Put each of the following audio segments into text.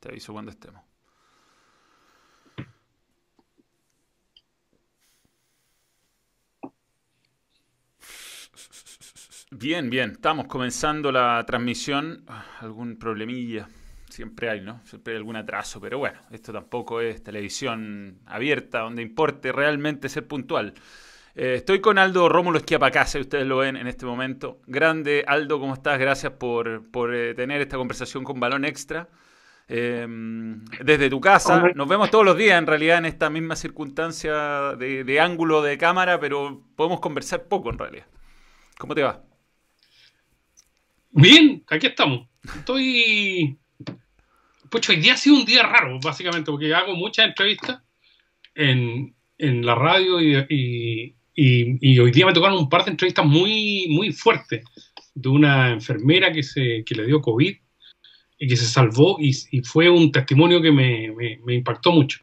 Te aviso cuando estemos. Bien, bien. Estamos comenzando la transmisión. Algún problemilla. Siempre hay, ¿no? Siempre hay algún atraso. Pero bueno, esto tampoco es televisión abierta donde importe realmente ser puntual. Eh, estoy con Aldo Rómulo Esquiapacase, ustedes lo ven en este momento. Grande, Aldo, ¿cómo estás? Gracias por, eh, tener esta conversación con Balón Extra. Em, desde tu casa, nos vemos todos los días en realidad en esta misma circunstancia de ángulo de cámara, pero podemos conversar poco en realidad. ¿Cómo te va? Bien, aquí estamos. Estoy. Pues hoy día ha sido un día raro, básicamente, porque hago muchas entrevistas en, la radio y, hoy día me tocaron un par de entrevistas muy, muy fuertes de una enfermera que, se, que le dio COVID y que se salvó y, fue un testimonio que me, impactó mucho.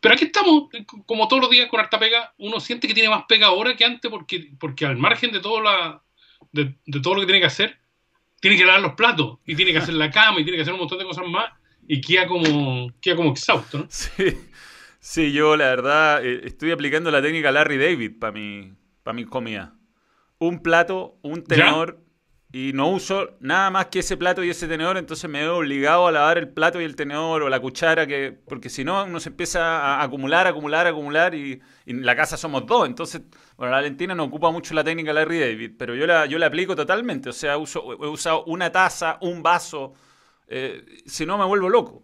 Pero aquí estamos, como todos los días con harta pega, uno siente que tiene más pega ahora que antes porque, porque al margen de todo, la, de todo lo que tiene que hacer, tiene que lavar los platos y tiene que hacer la cama y tiene que hacer un montón de cosas más y queda como, queda como exhausto, ¿no? Sí. sí, yo la verdad eh, estoy aplicando la técnica Larry David para mi, para mi comida. Un plato, un tenedor y no uso nada más que ese plato y ese tenedor, entonces me veo obligado a lavar el plato y el tenedor o la cuchara, que porque si no uno se empieza a acumular, acumular, acumular y, en la casa somos dos, entonces, bueno, la Valentina no ocupa mucho la técnica Larry David, pero yo la, yo la aplico totalmente, o sea, uso, he usado una taza, un vaso, eh, si no me vuelvo loco.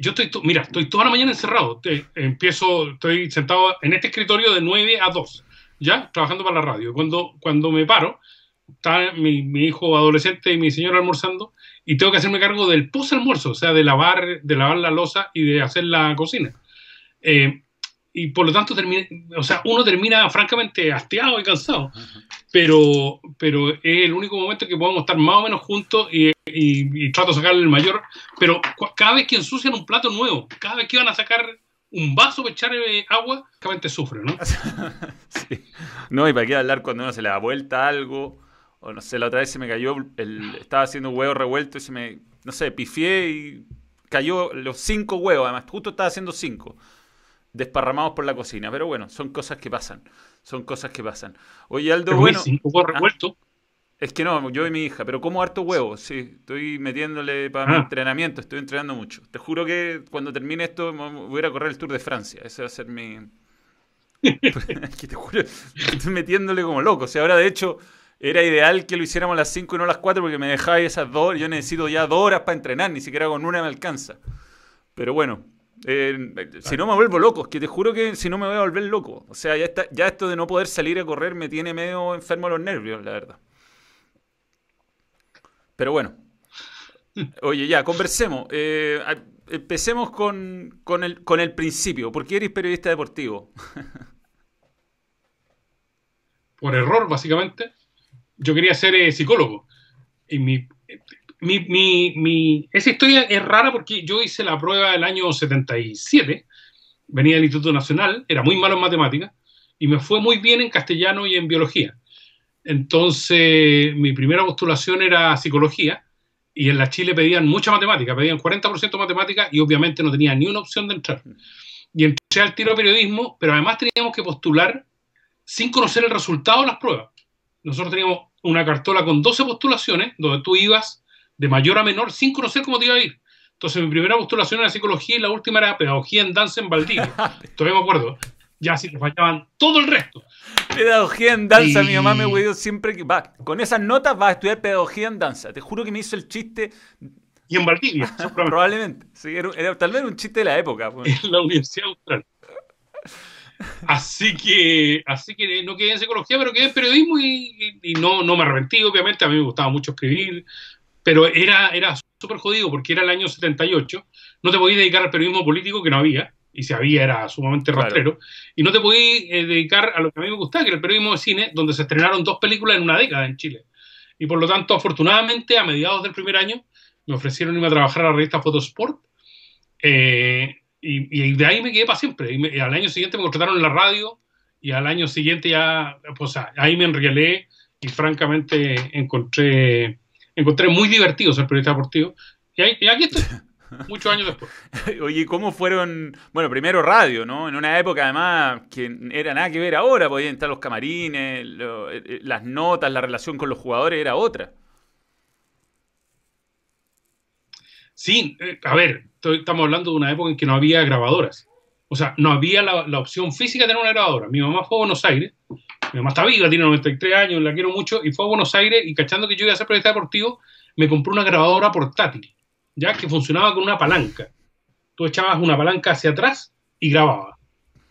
yo estoy, mira, estoy toda la mañana encerrado, empiezo, estoy sentado en este escritorio de 9 a 2 ya trabajando para la radio. Cuando, cuando me paro, está mi, hijo adolescente y mi señora almorzando y tengo que hacerme cargo del post-almuerzo, o sea, de lavar, de lavar la losa y de hacer la cocina. Eh, y por lo tanto, termina, o sea, uno termina francamente hastiado y cansado, pero, pero es el único momento que podemos estar más o menos juntos y, y trato de sacarle el mayor. Pero cada vez que ensucian un plato nuevo, cada vez que van a sacar un vaso para echar eh, agua, básicamente sufre, ¿no? sí. No, y para qué hablar cuando uno se le da vuelta algo, o no sé, la otra vez se me cayó, el, estaba haciendo un huevo revuelto y se me, no sé, pifié y cayó los cinco huevos, además, justo estaba haciendo cinco, desparramados por la cocina, pero bueno, son cosas que pasan, son cosas que pasan. Oye, Aldo, bueno... Cinco huevos ¿ah? revueltos. Es que no, yo y mi hija, pero como harto huevo, sí. Estoy metiéndole para mi ah. entrenamiento, estoy entrenando mucho. Te juro que cuando termine esto voy a ir a correr el Tour de Francia. Ese va a ser mi. te juro, estoy metiéndole como loco. O sea, ahora de hecho era ideal que lo hiciéramos a las 5 y no a las 4 porque me dejáis esas dos. Yo necesito ya dos horas para entrenar, ni siquiera con una me alcanza. Pero bueno, eh, si no me vuelvo loco, es que te juro que si no me voy a volver loco. O sea, ya, está, ya esto de no poder salir a correr me tiene medio enfermo los nervios, la verdad. Pero bueno. Oye, ya, conversemos. Eh, empecemos con, el, con el principio. ¿Por qué eres periodista deportivo? Por error, básicamente. Yo quería ser eh, psicólogo. Y mi, mi, esa historia es rara porque yo hice la prueba el año 77. Venía del Instituto Nacional, era muy malo en matemáticas y me fue muy bien en castellano y en biología. Entonces, mi primera postulación era psicología y en la Chile pedían mucha matemática, pedían 40% matemática y obviamente no tenía ni una opción de entrar. Y entré al tiro de periodismo, pero además teníamos que postular sin conocer el resultado de las pruebas. Nosotros teníamos una cartola con 12 postulaciones donde tú ibas de mayor a menor sin conocer cómo te iba a ir. Entonces, mi primera postulación era psicología y la última era pedagogía en danza en Valdivia. Todavía me acuerdo ya sí te fallaban todo el resto. Pedagogía en danza, mi mamá me huevió siempre que va, con esas notas vas a estudiar pedagogía en danza. Te juro que me hizo el chiste. Y en Valdivia, probablemente. era, tal vez un chiste de la época. Pues. En la Universidad Austral. Así que, así que no quedé en psicología, pero quedé en periodismo y, no, no me arrepentí, obviamente. A mí me gustaba mucho escribir, pero era, era súper jodido porque era el año 78. No te podías dedicar al periodismo político que no había y si había era sumamente rastrero, y no te podías eh, dedicar a lo que a mí me gustaba, que era el periodismo de cine, donde se estrenaron dos películas en una década en Chile. Y por lo tanto, afortunadamente, a mediados del primer año, me ofrecieron irme a trabajar a la revista Photosport, eh, y, de ahí me quedé para siempre. Y, al año siguiente me contrataron en la radio, y al año siguiente ya, pues ahí me enrielé, y francamente encontré, encontré muy divertido ser periodista deportivo, Y, ahí, y aquí estoy. muchos años después. Oye, ¿cómo fueron? Bueno, primero radio, ¿no? En una época además que era nada que ver ahora, podían estar los camarines, eh, eh, las notas, la relación con los jugadores era otra. Sí, eh, a ver, estamos hablando de una época en que no había grabadoras. O sea, no había la, opción física de tener una grabadora. Mi mamá fue a Buenos Aires, mi mamá está viva, tiene 93 años, la quiero mucho, y fue a Buenos Aires y cachando que yo iba a ser periodista deportivo, me compró una grabadora portátil ya que funcionaba con una palanca. Tú echabas una palanca hacia atrás y grababa.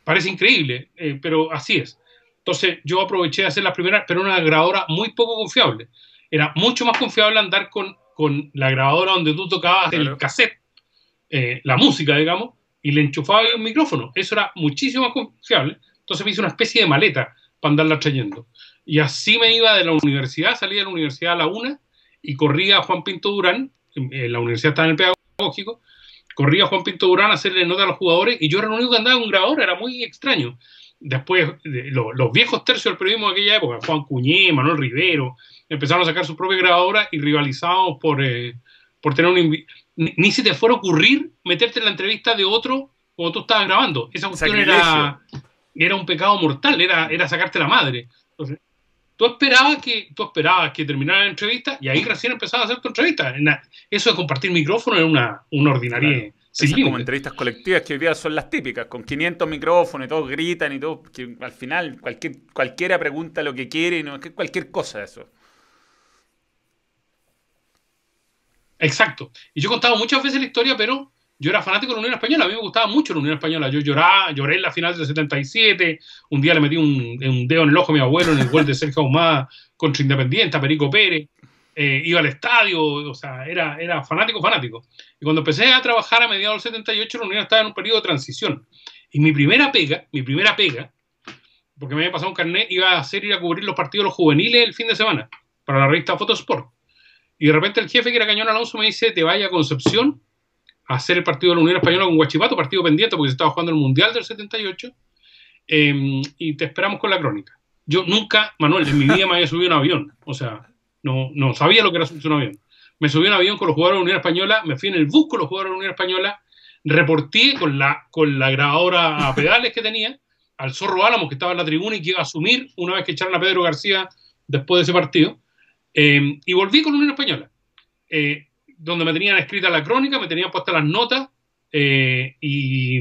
Parece increíble, eh, pero así es. Entonces yo aproveché de hacer las primeras, pero una grabadora muy poco confiable. Era mucho más confiable andar con, con la grabadora donde tú tocabas el cassette, eh, la música, digamos, y le enchufabas un micrófono. Eso era muchísimo más confiable. Entonces me hice una especie de maleta para andarla trayendo. Y así me iba de la universidad, salía de la universidad a la una y corría a Juan Pinto Durán en la universidad estaba en el pedagógico, corría Juan Pinto Durán a hacerle nota a los jugadores y yo era el único que andaba con un grabador, era muy extraño. Después, los viejos tercios del periodismo de aquella época, Juan Cuñé, Manuel Rivero, empezaron a sacar su propia grabadora y rivalizábamos por, eh, por tener un... Ni, ni se te fuera a ocurrir meterte en la entrevista de otro cuando tú estabas grabando. Esa cuestión era, era un pecado mortal, era, era sacarte la madre. Entonces, tú esperabas que tú esperabas que terminara la entrevista y ahí recién empezaba a hacer tu entrevista. Eso de compartir micrófono era una, una ordinaria. Esas como entrevistas colectivas que hoy día son las típicas, con 500 micrófonos y todos gritan y todo, que al final cualquier, cualquiera pregunta lo que quiere y cualquier cosa eso. Exacto. Y yo he contado muchas veces la historia, pero yo era fanático de la Unión Española, a mí me gustaba mucho la Unión Española. Yo lloraba, lloré en la final del 77, un día le metí un, dedo en el ojo a mi abuelo en el gol de Sergio Ahumada contra Independiente, Perico Pérez. Eh, iba al estadio, o sea, era, era fanático, fanático. Y cuando empecé a trabajar a mediados del 78, la Unión estaba en un periodo de transición. Y mi primera pega, mi primera pega, porque me había pasado un carnet, iba a hacer ir a cubrir los partidos los juveniles el fin de semana para la revista Fotosport. Y de repente el jefe, que era Cañón Alonso, me dice, te vaya a Concepción hacer el partido de la Unión Española con Guachipato, partido pendiente porque se estaba jugando el Mundial del 78, em, y te esperamos con la crónica. Yo nunca, Manuel, en mi vida me había subido un avión, o sea, no, no sabía lo que era subirse un avión. Me subí un avión con los jugadores de la Unión Española, me fui en el bus con los jugadores de la Unión Española, reporté con la, con la grabadora a pedales que tenía al Zorro Álamo que estaba en la tribuna y que iba a asumir una vez que echaron a Pedro García después de ese partido, em, y volví con la Unión Española. Eh, donde me tenían escrita la crónica, me tenían puestas las notas eh, y,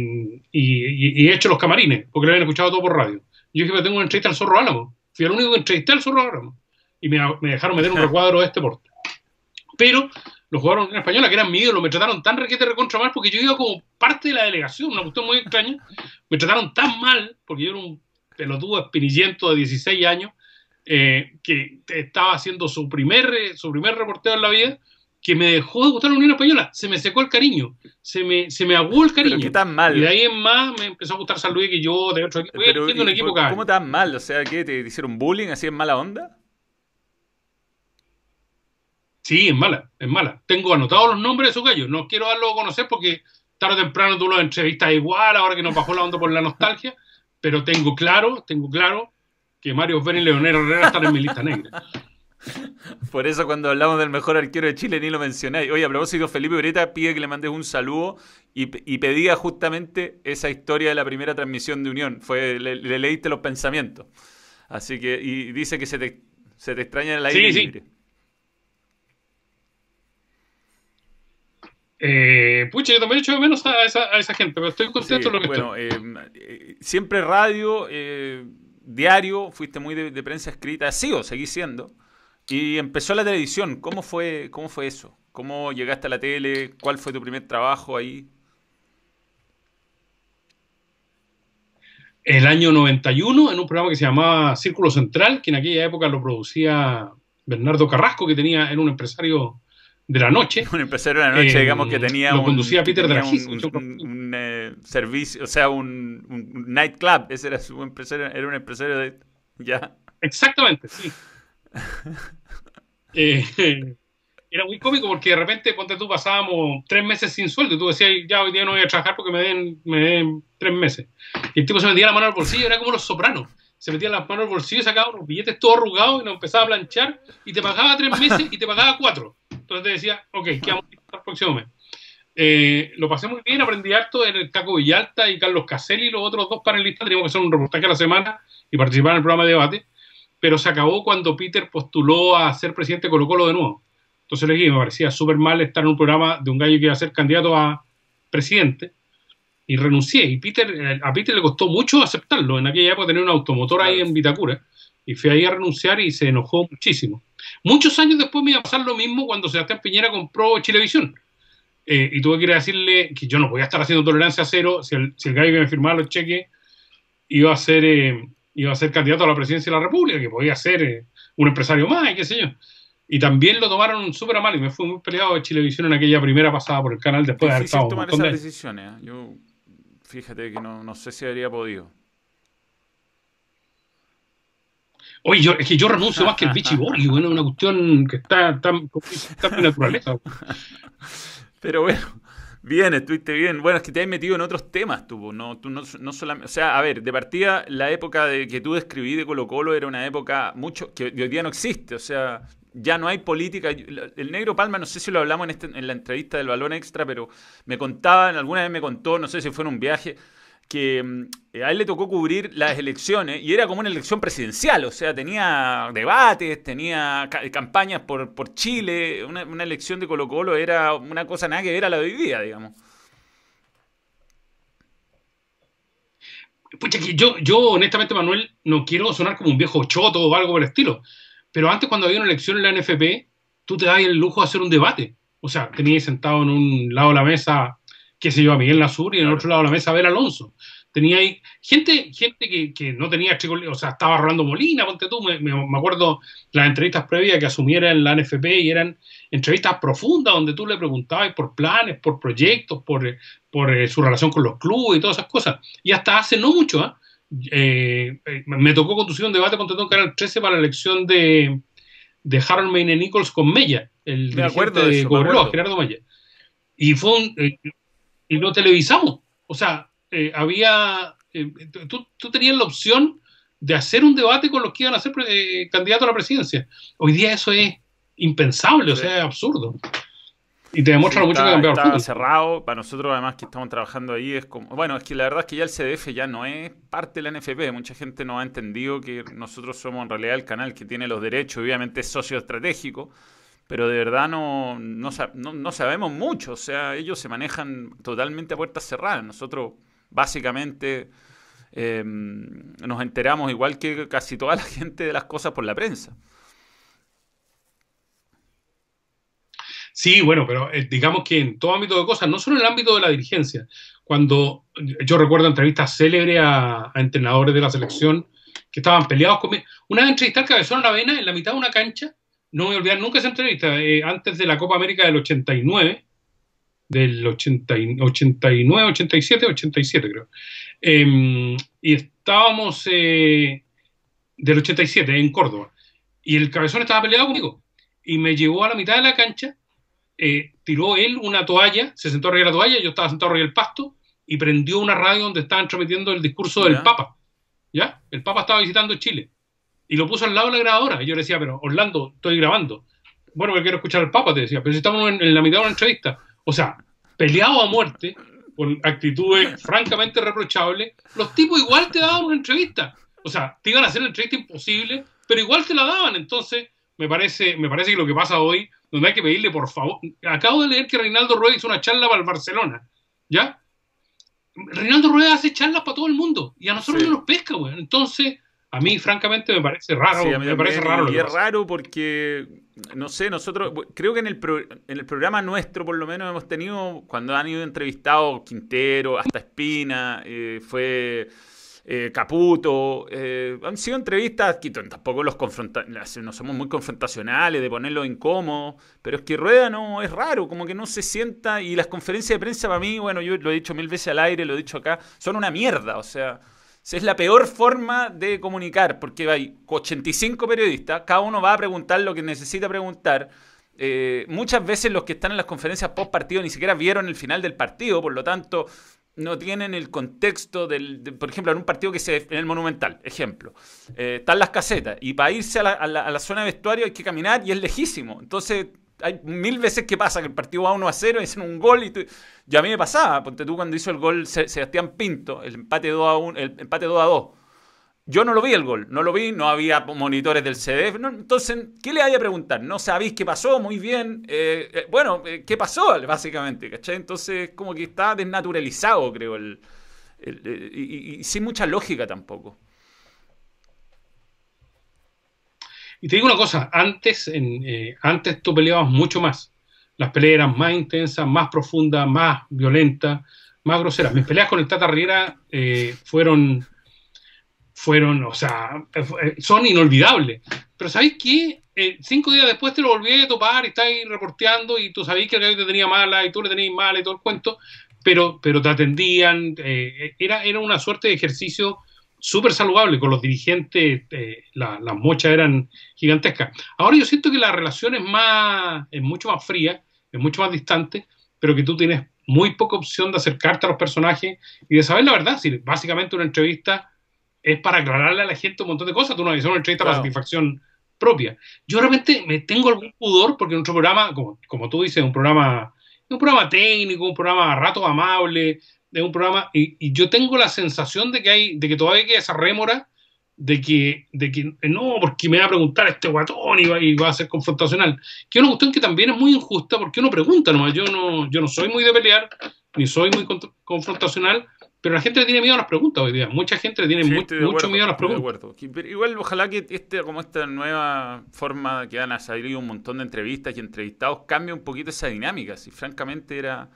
he hecho los camarines, porque lo habían escuchado todo por radio. Yo dije, tengo una entrevista al Zorro Álamo. Fui el único que entrevisté al Zorro Álamo. Y me, dejaron meter un recuadro de este porte. Pero los jugadores en española, que eran mi ídolo, me trataron tan requete recontra mal porque yo iba como parte de la delegación, una cuestión muy extraña. Me trataron tan mal, porque yo era un pelotudo espinillento de 16 años, eh, que estaba haciendo su primer, su primer reporteo en la vida, que me dejó de gustar la Unión Española. Se me secó el cariño, se me, se me aguó el cariño. qué tan mal. Y de ahí en más me empezó a gustar San Luis que yo de otro equipo. Pero, un equipo ¿Cómo tan mal? O sea, ¿qué? ¿Te hicieron bullying así en mala onda? Sí, es mala, es mala. Tengo anotados los nombres de esos gallos. No quiero darlo a conocer porque tarde o temprano tú los entrevistas igual, ahora que nos bajó la onda por la nostalgia. Pero tengo claro, tengo claro que Mario Fer y Leonero Herrera están en mi lista negra. Por eso cuando hablamos del mejor arquero de Chile ni lo mencionáis. Oye, a propósito, Felipe Ureta pide que le mandes un saludo y, pedía justamente esa historia de la primera transmisión de Unión. Fue, le, leíste los pensamientos. Así que, y dice que se te, se te extraña en el aire sí, libre. Sí. Eh, pucha, yo también he hecho de menos a esa, gente, pero estoy contento de lo que bueno, eh, eh, siempre radio, eh, diario, fuiste muy de, de prensa escrita, sigo, seguí siendo. Y empezó la televisión. ¿Cómo fue, cómo fue eso? ¿Cómo llegaste a la tele? ¿Cuál fue tu primer trabajo ahí? El año 91, en un programa que se llamaba Círculo Central, que en aquella época lo producía Bernardo Carrasco, que tenía, era un empresario de la noche. Un empresario de la noche, digamos, que tenía lo conducía Peter de un, un, eh, servicio, o sea, un, nightclub. Ese era su empresario, era un empresario de. Ya. Exactamente, sí. Eh, era muy cómico porque de repente, ponte tú, pasábamos tres meses sin sueldo y tú decías, ya hoy día no voy a trabajar porque me den, me den tres meses. Y el tipo se metía la mano al bolsillo, era como los sopranos. Se metía las manos al bolsillo, sacaba unos billetes todos arrugados y nos empezaba a planchar y te pagaba tres meses y te pagaba cuatro. Entonces te decía, ok, ¿qué vamos hasta el próximo mes. Eh, lo pasé muy bien, aprendí harto en el Caco Villalta y Carlos Caselli, los otros dos panelistas, teníamos que hacer un reportaje a la semana y participar en el programa de debate, pero se acabó cuando Peter postuló a ser presidente de Colo Colo de nuevo. Entonces le dije, me parecía súper mal estar en un programa de un gallo que iba a ser candidato a presidente y renuncié. Y Peter, eh, a Peter le costó mucho aceptarlo. En aquella época tenía un automotor ahí en Vitacura y fui ahí a renunciar y se enojó muchísimo. Muchos años después me iba a pasar lo mismo cuando Sebastián Piñera compró Chilevisión. Eh, y tuve que ir a decirle que yo no podía estar haciendo tolerancia cero si el, si el gallo que me firmaba los cheques iba a ser eh, iba a ser candidato a la presidencia de la República, que podía ser un empresario más y qué sé yo. Y también lo tomaron súper mal y me fui muy peleado de Chilevisión en aquella primera pasada por el canal después de haber estado. tomar esas decisiones. ¿eh? Yo, fíjate que no, no sé si habría podido. Oye, yo, es que yo renuncio más que el Vichy Borghi, bueno, una cuestión que está tan en naturaleza. Pero bueno, bien, estuviste bien. Bueno, es que te has metido en otros temas, tú, no, tú no, no solamente... O sea, a ver, de partida, la época de que tú describí de Colo Colo era una época mucho que hoy día no existe, o sea, ya no hay política. El negro Palma, no sé si lo hablamos en, este, en la entrevista del balón extra, pero me contaban, alguna vez me contó, no sé si fue en un viaje, que mm, a él le tocó cubrir las elecciones y era como una elección presidencial, o sea, tenía debates, tenía campañas por, por Chile, una, elección de Colo Colo era una cosa nada que ver a la de hoy día, digamos. Pucha, yo, yo honestamente, Manuel, no quiero sonar como un viejo choto o algo por el estilo, pero antes cuando había una elección en la NFP, tú te dabas el lujo de hacer un debate. O sea, tenías sentado en un lado de la mesa qué sé yo, a Miguel Lazur y en el otro lado de la mesa a ver Alonso. Tenía ahí gente, gente que, que no tenía o sea, estaba Rolando Molina, ponte tú, me, me, acuerdo las entrevistas previas que asumiera en la NFP y eran entrevistas profundas donde tú le preguntabas por planes, por proyectos, por, por eh, su relación con los clubes y todas esas cosas. Y hasta hace no mucho, ¿ah? eh, eh, me tocó conducir un debate con en Canal 13 para la elección de, de Harold Mayne Nichols con Mella, el me acuerdo de, eso, Gerardo Mella. Y fue un, y lo televisamos. O sea, eh, había, eh, tú, tú, tenías la opción de hacer un debate con los que iban a ser eh, candidatos a la presidencia. Hoy día eso es impensable, o sea, es absurdo. Y te demuestra mucho que ha cambiado está cerrado. Para nosotros, además, que estamos trabajando ahí, es como. Bueno, es que la verdad es que ya el CDF ya no es parte de la NFP. Mucha gente no ha entendido que nosotros somos en realidad el canal que tiene los derechos, obviamente es socio estratégico pero de verdad no, no, sabemos mucho, o sea, ellos se manejan totalmente a puertas cerradas. Nosotros básicamente em, nos enteramos igual que casi toda la gente de las cosas por la prensa. Sí, bueno, pero eh, digamos que en todo ámbito de cosas, no solo en el ámbito de la dirigencia, cuando yo recuerdo entrevistas célebres a, entrenadores de la selección que estaban peleados conmigo. Una vez entrevisté al Cabezón Vena en la mitad de una cancha no me voy a olvidar nunca esa entrevista, eh, antes de la Copa América del 89, del 89, 87, 87 creo. Em, y estábamos eh, del 87 en Córdoba. Y el cabezón estaba peleado conmigo. Y me llevó a la mitad de la cancha, eh, tiró él una toalla, se sentó arriba de la toalla, yo estaba sentado arriba del pasto, y prendió una radio donde estaban transmitiendo el discurso del Papa. ¿Ya? El Papa estaba visitando Chile y lo puso al lado de la grabadora. Y yo le decía, pero Orlando, estoy grabando. Bueno, que quiero escuchar al Papa, te decía, pero si estamos en, la mitad de una entrevista. O sea, peleado a muerte, con actitudes francamente reprochables, los tipos igual te daban una entrevista. O sea, te iban a hacer una entrevista imposible, pero igual te la daban. Entonces, me parece, me parece que lo que pasa hoy, donde hay que pedirle, por favor. Acabo de leer que Reinaldo Rueda hizo una charla para el Barcelona. ¿Ya? Reinaldo Rueda hace charlas para todo el mundo y a nosotros no nos pesca, güey. Entonces, a mí, francamente, me parece raro. me parece raro. Y es raro porque, no sé, nosotros, creo que en el, en el programa nuestro, por lo menos, hemos tenido, cuando han ido entrevistados Quintero, hasta Espina, eh, fue eh, Caputo, eh, han sido entrevistas que tampoco los no somos muy confrontacionales, de ponerlo incómodo, pero es que Rueda no es raro, como que no se sienta, y las conferencias de prensa para mí, bueno, yo lo he dicho mil veces al aire, lo he dicho acá, son una mierda, o sea es la peor forma de comunicar, porque hay 85 periodistas, cada uno va a preguntar lo que necesita preguntar. Eh, muchas veces los que están en las conferencias post partido ni siquiera vieron el final del partido, por lo tanto no tienen el contexto del, por ejemplo, en un partido que se en el Monumental, ejemplo, eh, están las casetas y para irse a la, a la, zona de vestuario hay que caminar y es lejísimo. Entonces hay mil veces que pasa que el partido va 1 a 0 y hacen un gol y tú, a mí me pasaba, ponte tú cuando hizo el gol Sebastián Pinto, el empate 2 a 1, el empate 2 a 2. Yo no lo vi el gol, no lo vi, no había monitores del CDF. entonces, ¿qué le hay a preguntar? No sabéis qué pasó, muy bien. Eh, eh, bueno, eh, ¿qué pasó? Básicamente, ¿cachai? Entonces, como que está desnaturalizado, creo, el, y, sin mucha lógica tampoco. Y te digo una cosa, antes, en, antes tú peleabas mucho más. Las peleas eran más intensas, más profundas, más violentas, más groseras. Mis peleas con el Tata Riera fueron fueron, o sea, eh, son inolvidables. Pero ¿sabéis qué? Eh, cinco días después te lo volví a topar y estáis reporteando y tú sabéis que el te tenía mala y tú le tenías mala y todo el cuento, pero, pero te atendían. Eh, era, era una suerte de ejercicio súper saludable con los dirigentes, las mochas eran gigantescas. Ahora yo siento que la relación es, más, es mucho más fría, es mucho más distante, pero que tú tienes muy poca opción de acercarte a los personajes y de saber la verdad. Si básicamente una entrevista es para aclararle a la gente un montón de cosas. Tú no haces una entrevista para satisfacción propia. Yo realmente me tengo algún pudor porque nuestro programa, como, como tú dices, es un programa, un programa técnico, un programa a rato amable, de un programa, y, yo tengo la sensación de que hay, de que todavía hay esa rémora de que, de que no, porque me va a preguntar este guatón y va, y va a ser confrontacional. Que es una cuestión que también es muy injusta porque uno pregunta nomás. Yo no, yo no soy muy de pelear, ni soy muy confrontacional, pero la gente le tiene miedo a las preguntas hoy día. Mucha gente le tiene mucho miedo a las preguntas. igual, ojalá que este, como esta nueva forma que han salido un montón de entrevistas y entrevistados cambie un poquito esa dinámica. Si francamente era.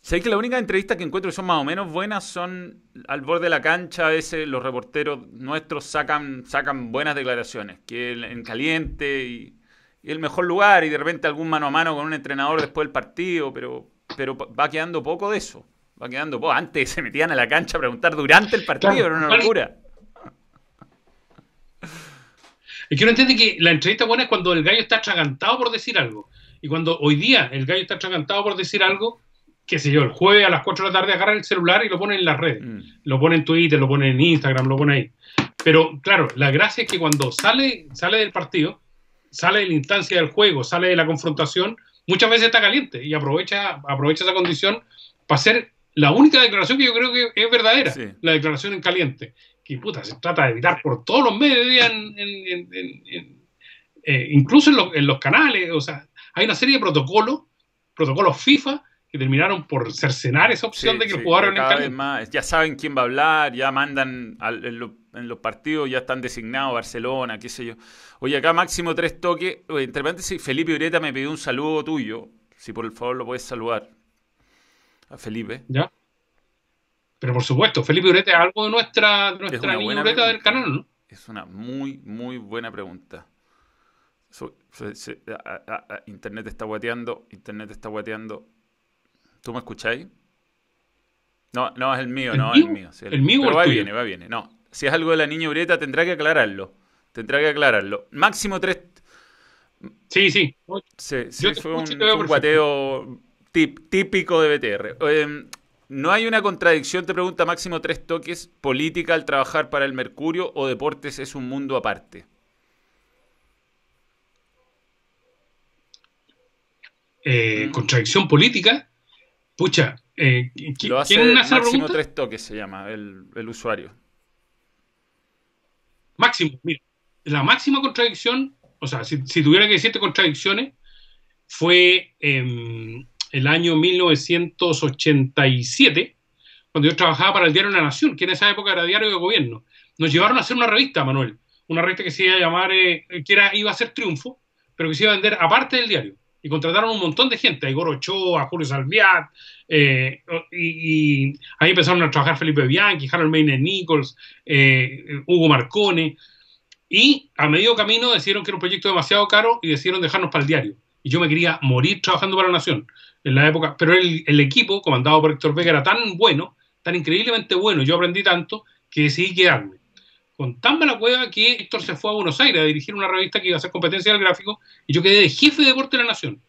Sé que la única entrevista que encuentro que son más o menos buenas son al borde de la cancha. A veces los reporteros nuestros sacan, sacan buenas declaraciones. Que en caliente y, el mejor lugar y de repente algún mano a mano con un entrenador después del partido. Pero, pero va quedando poco de eso. Va quedando. poco. antes se metían a la cancha a preguntar durante el partido, era una locura. Es que uno entiende que la entrevista buena es cuando el gallo está atragantado por decir algo. Y cuando hoy día el gallo está atragantado por decir algo, qué sé yo, el jueves a las 4 de la tarde agarra el celular y lo pone en las redes. Mm. Lo pone en Twitter, lo pone en Instagram, lo pone ahí. Pero claro, la gracia es que cuando sale, sale del partido, sale de la instancia del juego, sale de la confrontación, muchas veces está caliente y aprovecha, aprovecha esa condición para hacer la única declaración que yo creo que es verdadera, la declaración en caliente, que puta, se trata de evitar por todos los medios, eh, incluso en, los canales, o sea, hay una serie de protocolos, protocolos FIFA, que terminaron por cercenar esa opción de que el jugador. Más, ya saben quién va a hablar, ya mandan en, los partidos, ya están designados Barcelona, qué sé yo. Oye, acá máximo tres toques. Oye, entre paréntesis, Felipe Ureta me pidió un saludo tuyo, si por favor lo puedes saludar a Felipe. ¿Ya? Pero por supuesto, Felipe Ureta es algo de nuestra, nuestra niña Ureta del canal, ¿no? Es una muy, muy buena pregunta. internet está guateando, Internet está guateando. ¿Tú me escucháis? No, no, es el mío, no, es el mío. el, mío Pero va viene, va viene. No, si es algo de la niña Ureta, tendrá que aclararlo. Tendrá que aclararlo. Máximo tres. Sí, sí. Sí, fue un guateo típico de BTR. Em, ¿No hay una contradicción, te pregunta Máximo Tres Toques, política al trabajar para el Mercurio o deportes es un mundo aparte? Eh, ¿Mm? Contradicción política. Pucha, eh, Lo hace ¿quién hace Máximo Tres Toques se llama el, usuario. Máximo, mira, la máxima contradicción, o sea, si, tuviera que decirte contradicciones, fue em, el año 1987, cuando yo trabajaba para el diario La Nación, que en esa época era diario de gobierno. Nos llevaron a hacer una revista, Manuel, una revista que se iba a llamar, eh, que era, iba a ser Triunfo, pero que se iba a vender aparte del diario. Y contrataron un montón de gente, a Igor Ochoa, a Julio Salviat, eh, y, ahí empezaron a trabajar Felipe Bianchi, Harold Mayne Nichols, eh, Hugo Marcone, y a medio camino decidieron que era un proyecto demasiado caro y decidieron dejarnos para el diario. Y yo me quería morir trabajando para la Nación en la época, pero el, equipo comandado por Héctor Vega era tan bueno, tan increíblemente bueno, yo aprendí tanto que decidí quedarme. Con tan mala cueva que Héctor se fue a Buenos Aires a dirigir una revista que iba a hacer competencia del gráfico y yo quedé de jefe de deporte de la Nación.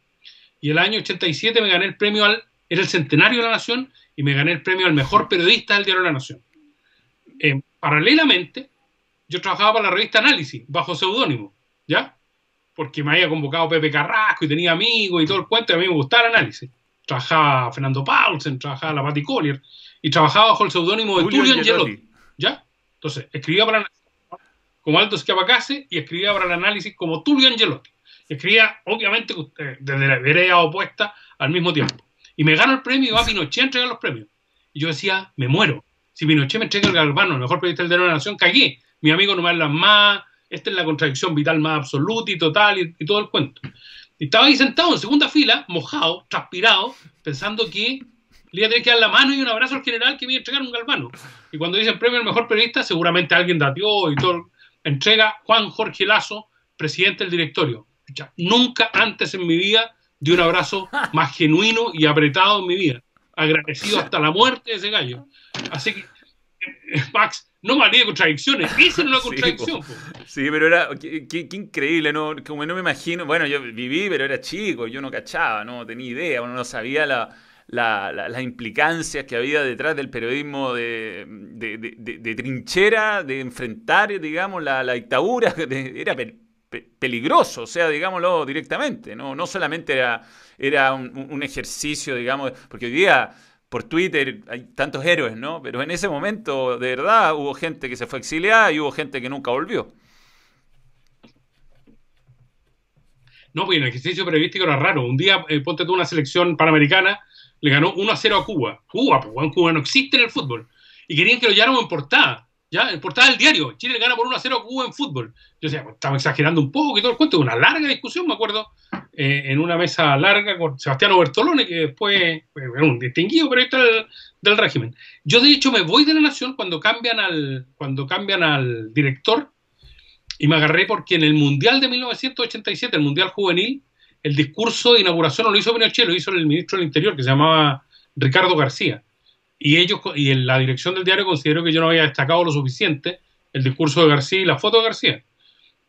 Y el año 87 me gané el premio al, era el centenario de la Nación y me gané el premio al mejor periodista del diario de la Nación. Eh, paralelamente, yo trabajaba para la revista Análisis, bajo seudónimo, ¿ya? porque me había convocado Pepe Carrasco y tenía amigos y todo el cuento, y a mí me gustaba el análisis. Trabajaba Fernando Paulsen, trabajaba la Patti Collier, y trabajaba bajo el seudónimo de Tulio Angelotti. ¿Ya? Entonces, escribía para como Aldo Schiapacase y escribía para el análisis como Tulio Angelotti. Escribía, obviamente, desde la vereda opuesta al mismo tiempo. Y me gano el premio y va Pinochet a entregar los premios. Y yo decía, me muero. Si Pinochet me entrega el Galvano, el mejor periodista del de la nación, cagué. Mi amigo no me habla más, esta es la contradicción vital más absoluta y total y, todo el cuento. Y estaba ahí sentado en segunda fila, mojado, transpirado, pensando que le iba a tener que dar la mano y un abrazo al general que me iba a entregar un galvano. Y cuando dicen premio al mejor periodista, seguramente alguien datió y todo. Entrega Juan Jorge Lazo, presidente del directorio. Nunca antes en mi vida di un abrazo más genuino y apretado en mi vida. Agradecido hasta la muerte de ese gallo. Así que, eh, Max, no de contradicciones. Esa es una contradicción. Sí, pero era. Qué, increíble, ¿no? Como no me imagino. Bueno, yo viví, pero era chico, yo no cachaba, no tenía idea, uno no sabía la, las implicancias que había detrás del periodismo de, trinchera, de enfrentar, digamos, la, dictadura. era peligroso, o sea, digámoslo directamente. No, no solamente era, era un, un ejercicio, digamos, porque hoy día por Twitter hay tantos héroes, ¿no? Pero en ese momento, de verdad, hubo gente que se fue exiliada y hubo gente que nunca volvió. No, pues el ejercicio periodístico era raro. Un día, eh, ponte tú una selección panamericana, le ganó 1 a 0 a Cuba. Cuba, pues Cuba no existe en el fútbol. Y querían que lo lleváramos en portada. ¿ya? En portada del diario. Chile le gana por 1 a 0 a Cuba en fútbol. Yo decía, pues, estaba exagerando un poco y todo el cuento. Una larga discusión, me acuerdo, eh, en una mesa larga con Sebastián Bertolone, que después era un distinguido periodista del, del, régimen. Yo, de hecho, me voy de la Nación cuando cambian al, cuando cambian al director y me agarré porque en el Mundial de 1987, el Mundial Juvenil, el discurso de inauguración no lo hizo Pinochet, lo hizo el ministro del Interior, que se llamaba Ricardo García. Y ellos y en la dirección del diario consideró que yo no había destacado lo suficiente el discurso de García y la foto de García.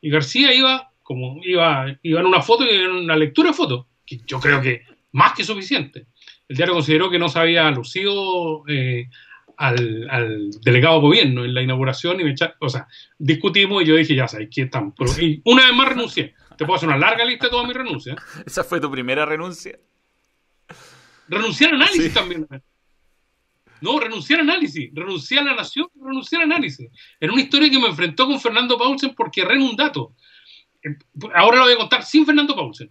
Y García iba como iba, iba en una foto y en una lectura de foto, que yo creo que más que suficiente. El diario consideró que no se había lucido eh, al, delegado de gobierno en la inauguración y me o sea, discutimos y yo dije, ya sabes, aquí estamos. y una vez más renuncié. Te puedo hacer una larga lista de todas mis renuncias. ¿Esa fue tu primera renuncia? Renuncié al análisis también. No, renuncié al análisis, renuncié a la nación, renuncié al análisis. En una historia que me enfrentó con Fernando Paulsen porque erré en un dato ahora lo voy a contar sin Fernando Paulsen.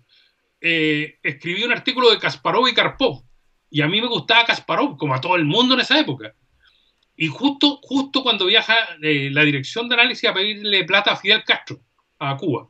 Eh, escribí un artículo de Kasparov y Karpov, y a mí me gustaba Kasparov, como a todo el mundo en esa época. Y justo, justo cuando viaja eh, la dirección de análisis a pedirle plata a Fidel Castro, a Cuba.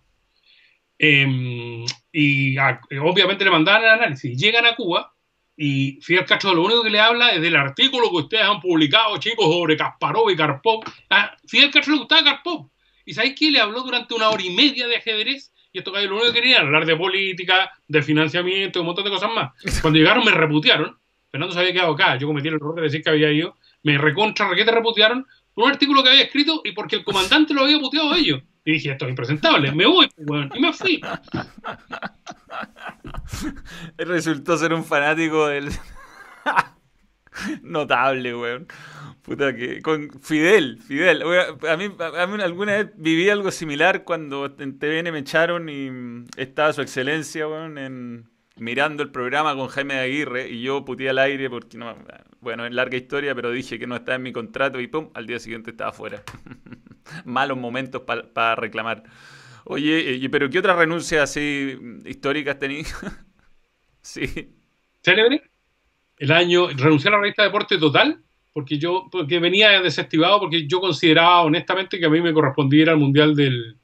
Em, y obviamente le mandaban el análisis. Llegan a Cuba y Fidel Castro lo único que le habla es del artículo que ustedes han publicado, chicos, sobre Kasparov y Karpov. A Fidel Castro le gustaba Karpov. ¿Y sabéis qué? Le habló durante una hora y media de ajedrez y esto lo único que quería hablar de política, de financiamiento, un montón de cosas más. Cuando llegaron me reputearon. Fernando se había quedado acá. Yo cometí el error de decir que había ido. Me recontra requete reputearon por un artículo que había escrito y porque el comandante lo había puteado a ellos. Y dije, esto es impresentable, me voy, bueno, y me fui. Resultó ser un fanático del... Notable, weón. Puta que. Con Fidel, Fidel. A mí, a mí alguna vez viví algo similar cuando en TVN me echaron y estaba su excelencia, weón, en, mirando el programa con Jaime de Aguirre y yo puteé al aire porque no. Bueno, es larga historia, pero dije que no estaba en mi contrato y pum, al día siguiente estaba fuera. Malos momentos para reclamar. Oye, pero ¿qué otras renuncias así históricas tenías? sí. ¿Célebre? El año. Renuncié a la revista Deporte Total porque yo porque venía desactivado porque yo consideraba honestamente que a mí me correspondía ir al Mundial del,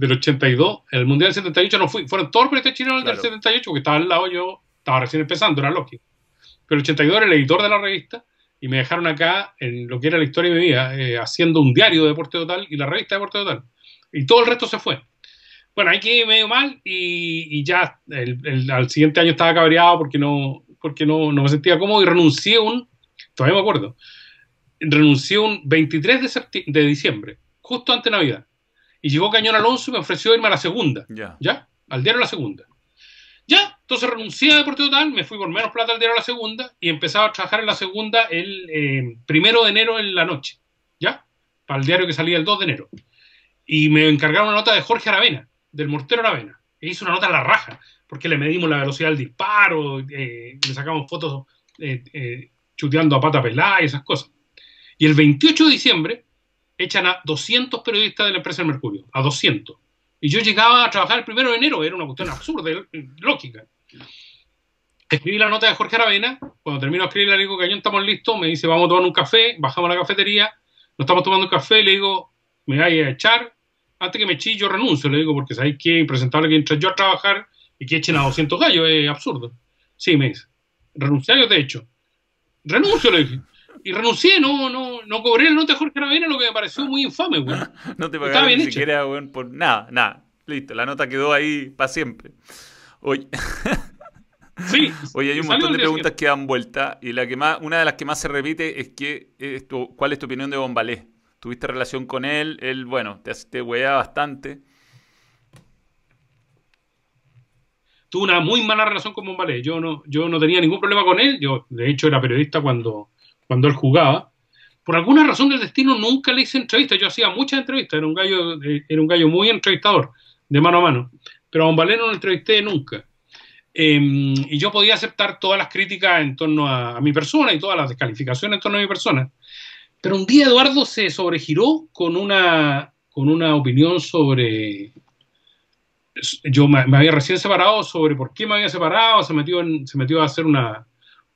del 82. El Mundial del 78 no fui, fueron todos los chilenos del 78 porque estaba al lado, yo estaba recién empezando, era lógico. Pero el 82 era el editor de la revista y me dejaron acá en lo que era la historia de mi vida, eh, haciendo un diario de Deporte Total y la revista de Deporte Total. Y todo el resto se fue. Bueno, aquí medio mal y, ya al siguiente año estaba cabreado porque no porque no, no me sentía cómodo y renuncié un todavía me acuerdo, renuncié un 23 de, de diciembre, justo antes de Navidad. Y llegó Cañón Alonso y me ofreció irme a la segunda. ¿Ya? Al diario La Segunda. Ya, entonces renuncié a Deporte Total, me fui por menos plata al diario La Segunda y empezaba a trabajar en La Segunda el eh, primero de enero en la noche. ¿Ya? Para el diario que salía el 2 de enero. Y me encargaron una nota de Jorge Aravena, del Mortero Aravena. e hizo una nota a la raja, porque le medimos la velocidad del disparo, eh, le sacamos fotos eh, eh, chuteando a pata pelada y esas cosas. Y el 28 de diciembre echan a 200 periodistas de la empresa del Mercurio, a 200. Y yo llegaba a trabajar el primero de enero, era una cuestión absurda, lógica. Escribí la nota de Jorge Aravena, cuando termino de escribir le digo, Cañón, estamos listos, me dice, vamos a tomar un café, bajamos a la cafetería, nos estamos tomando un café, le digo, me vais a echar, antes que me eche yo renuncio, le digo, porque sabéis que es impresentable que entre yo a trabajar y que echen a 200 gallos, es absurdo. Sí, me dice, renunciar yo te hecho. Renuncio, le dije. Y renuncié, no, no, no cobré la nota de Jorge Aravena, lo que me pareció muy infame, güey. no te pagaron ni siquiera, güey, por nada, nada. Listo, la nota quedó ahí para siempre. Oye. Sí, Oye, hay un montón de preguntas que dan vuelta y la que más, una de las que más se repite es que ¿cuál es tu opinión de Bombalé? ¿Tuviste relación con él? Él, bueno, te, te bastante. Tuve una muy mala relación con Bombalé. Yo no, yo no tenía ningún problema con él. Yo, de hecho, era periodista cuando, cuando él jugaba. Por alguna razón del destino nunca le hice entrevistas. Yo hacía muchas entrevistas. Era un gallo, eh, era un gallo muy entrevistador, de mano a mano. Pero a Bombalé no lo entrevisté nunca. Em, y yo podía aceptar todas las críticas en torno a, mi persona y todas las descalificaciones en torno a mi persona. Pero un día Eduardo se sobregiró con una, con una opinión sobre... Yo me, había recién separado sobre por qué me había separado, se metió, se metió a hacer una,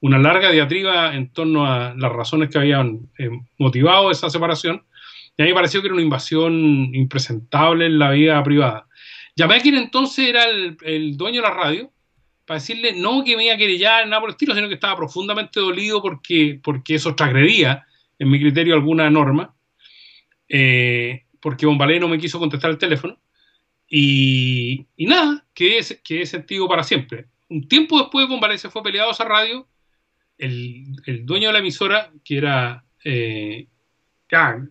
una larga diatriba en torno a las razones que habían eh, motivado esa separación. Y a mí me pareció que era una invasión impresentable en la vida privada. Quien entonces era el, el dueño de la radio para decirle no que me iba a querellar, nada por el estilo, sino que estaba profundamente dolido porque, porque eso transgredía, en mi criterio, alguna norma, eh, porque Bombalé no me quiso contestar el teléfono. Y, y nada, que es, que es sentido para siempre. Un tiempo después, Bombalé se fue peleado a esa radio. El, dueño de la emisora, que era. Eh,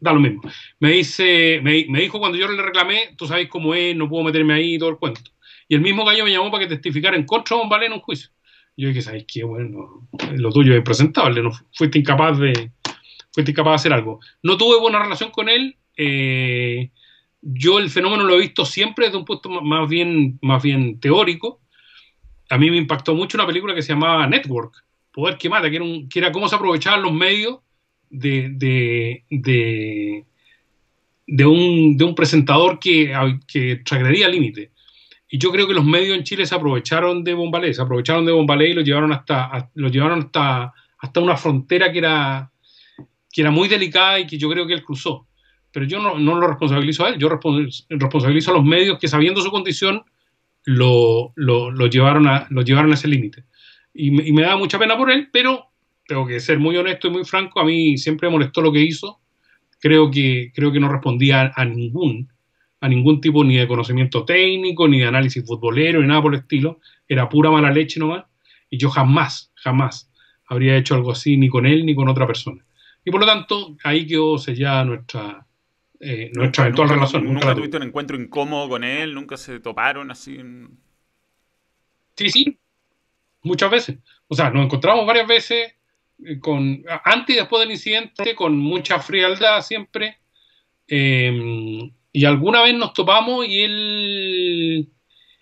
da lo mismo. Me dice, me, dijo cuando yo le reclamé, tú sabes cómo es, no puedo meterme ahí y todo el cuento. Y el mismo gallo me llamó para que testificara en contra de Bombalé en un juicio. Yo dije, ¿sabes qué? Bueno, lo tuyo es impresentable, no fuiste incapaz de, fuiste incapaz de hacer algo. No tuve buena relación con él. Eh, yo el fenómeno lo he visto siempre desde un punto más bien, más bien teórico. A mí me impactó mucho una película que se llamaba Network, Poder que mata, que era, que era cómo se aprovechaban los medios de, de, de, de un, de un presentador que, que transgredía límite. Y yo creo que los medios en Chile se aprovecharon de Bombalé, se aprovecharon de Bombalé y lo llevaron hasta, lo llevaron hasta, hasta una frontera que era, que era muy delicada y que yo creo que él cruzó. Pero yo no, no lo responsabilizo a él, yo responsabilizo a los medios que sabiendo su condición lo, lo, lo llevaron, a, lo llevaron a ese límite. Y, y, me da mucha pena por él, pero tengo que ser muy honesto y muy franco, a mí siempre me molestó lo que hizo. Creo que, creo que no respondía a, a ningún a ningún tipo ni de conocimiento técnico, ni de análisis futbolero, ni nada por el estilo. Era pura mala leche nomás. Y yo jamás, jamás habría hecho algo así ni con él ni con otra persona. Y por lo tanto, ahí quedó sellada nuestra, eh, nuestra eventual relación. ¿Nunca, tuviste un encuentro incómodo con él? ¿Nunca se toparon así? Sí, sí, muchas veces. O sea, nos encontramos varias veces eh, con antes y después del incidente con mucha frialdad siempre. Eh, y alguna vez nos topamos y él,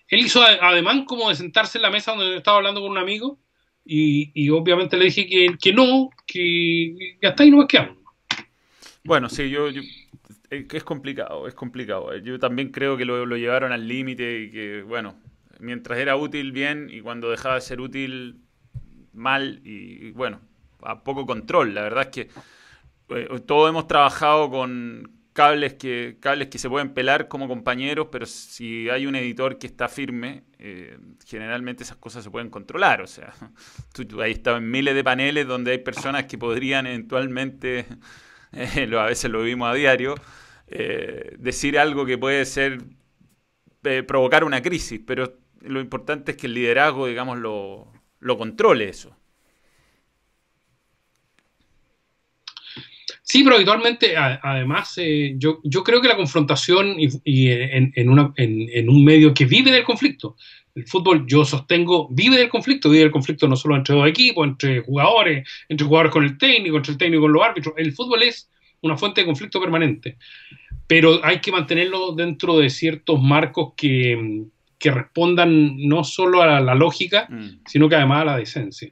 él hizo además como de sentarse en la mesa donde estaba hablando con un amigo y, obviamente le dije que, que no, que, hasta ahí no me quedamos. Bueno, sí, yo, es complicado, es complicado. Yo también creo que lo, lo llevaron al límite y que, bueno, mientras era útil, bien, y cuando dejaba de ser útil, mal, y, bueno, a poco control. La verdad es que eh, todos hemos trabajado con, cables que, cables que se pueden pelar como compañeros, pero si hay un editor que está firme, eh, generalmente esas cosas se pueden controlar. O sea, tú, ahí estado en miles de paneles donde hay personas que podrían eventualmente, eh, a veces lo vimos a diario, eh, decir algo que puede ser provocar una crisis, pero lo importante es que el liderazgo, digamos, lo, lo controle eso. Sí, pero habitualmente, además, eh, yo, yo, creo que la confrontación y, en, un medio que vive del conflicto, el fútbol, yo sostengo, vive del conflicto, vive del conflicto no solo entre dos equipos, entre jugadores, entre jugadores con el técnico, entre el técnico con los árbitros. El fútbol es una fuente de conflicto permanente, pero hay que mantenerlo dentro de ciertos marcos que, que respondan no solo a la, lógica, mm. sino que además a la decencia.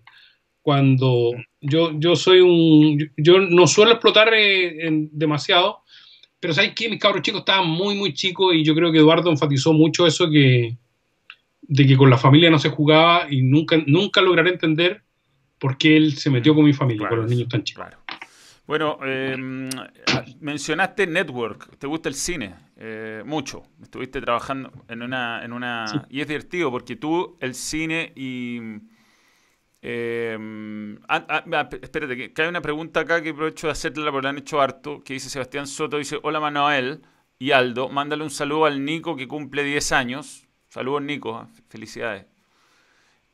Cuando yo, yo soy un. Yo no suelo explotar eh, demasiado, pero ¿sabes qué? Mis cabros chicos estaban muy, muy chicos y yo creo que Eduardo enfatizó mucho eso que, de que con la familia no se jugaba y nunca, nunca lograré entender por qué él se metió con mi familia, con los niños tan chicos. Bueno, em, mencionaste Network, ¿te gusta el cine? Eh, mucho. Estuviste trabajando en una... En una Y es divertido porque tú, el cine y... Eh, espérate, que, hay una pregunta acá que aprovecho de hacerla porque la han hecho harto, que dice Sebastián Soto, dice, hola Manuel y Aldo, mándale un saludo al Nico que cumple 10 años. Saludos Nico, ¿ah? felicidades.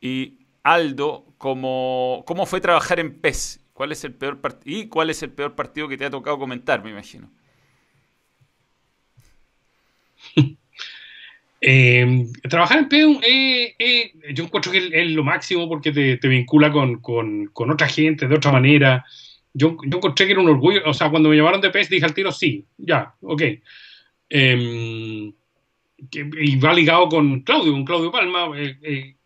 Y Aldo, ¿cómo, ¿cómo fue trabajar en PES? ¿Cuál es el peor ¿Y cuál es el peor partido que te ha tocado comentar, me imagino? Eh, trabajar en PES, eh, eh, yo encuentro que es lo máximo porque te, vincula con, otra gente de otra manera. Yo, yo, encontré que era un orgullo, o sea, cuando me llamaron de PES dije al tiro sí, ya, ok. Em, y va ligado con Claudio, con Claudio Palma,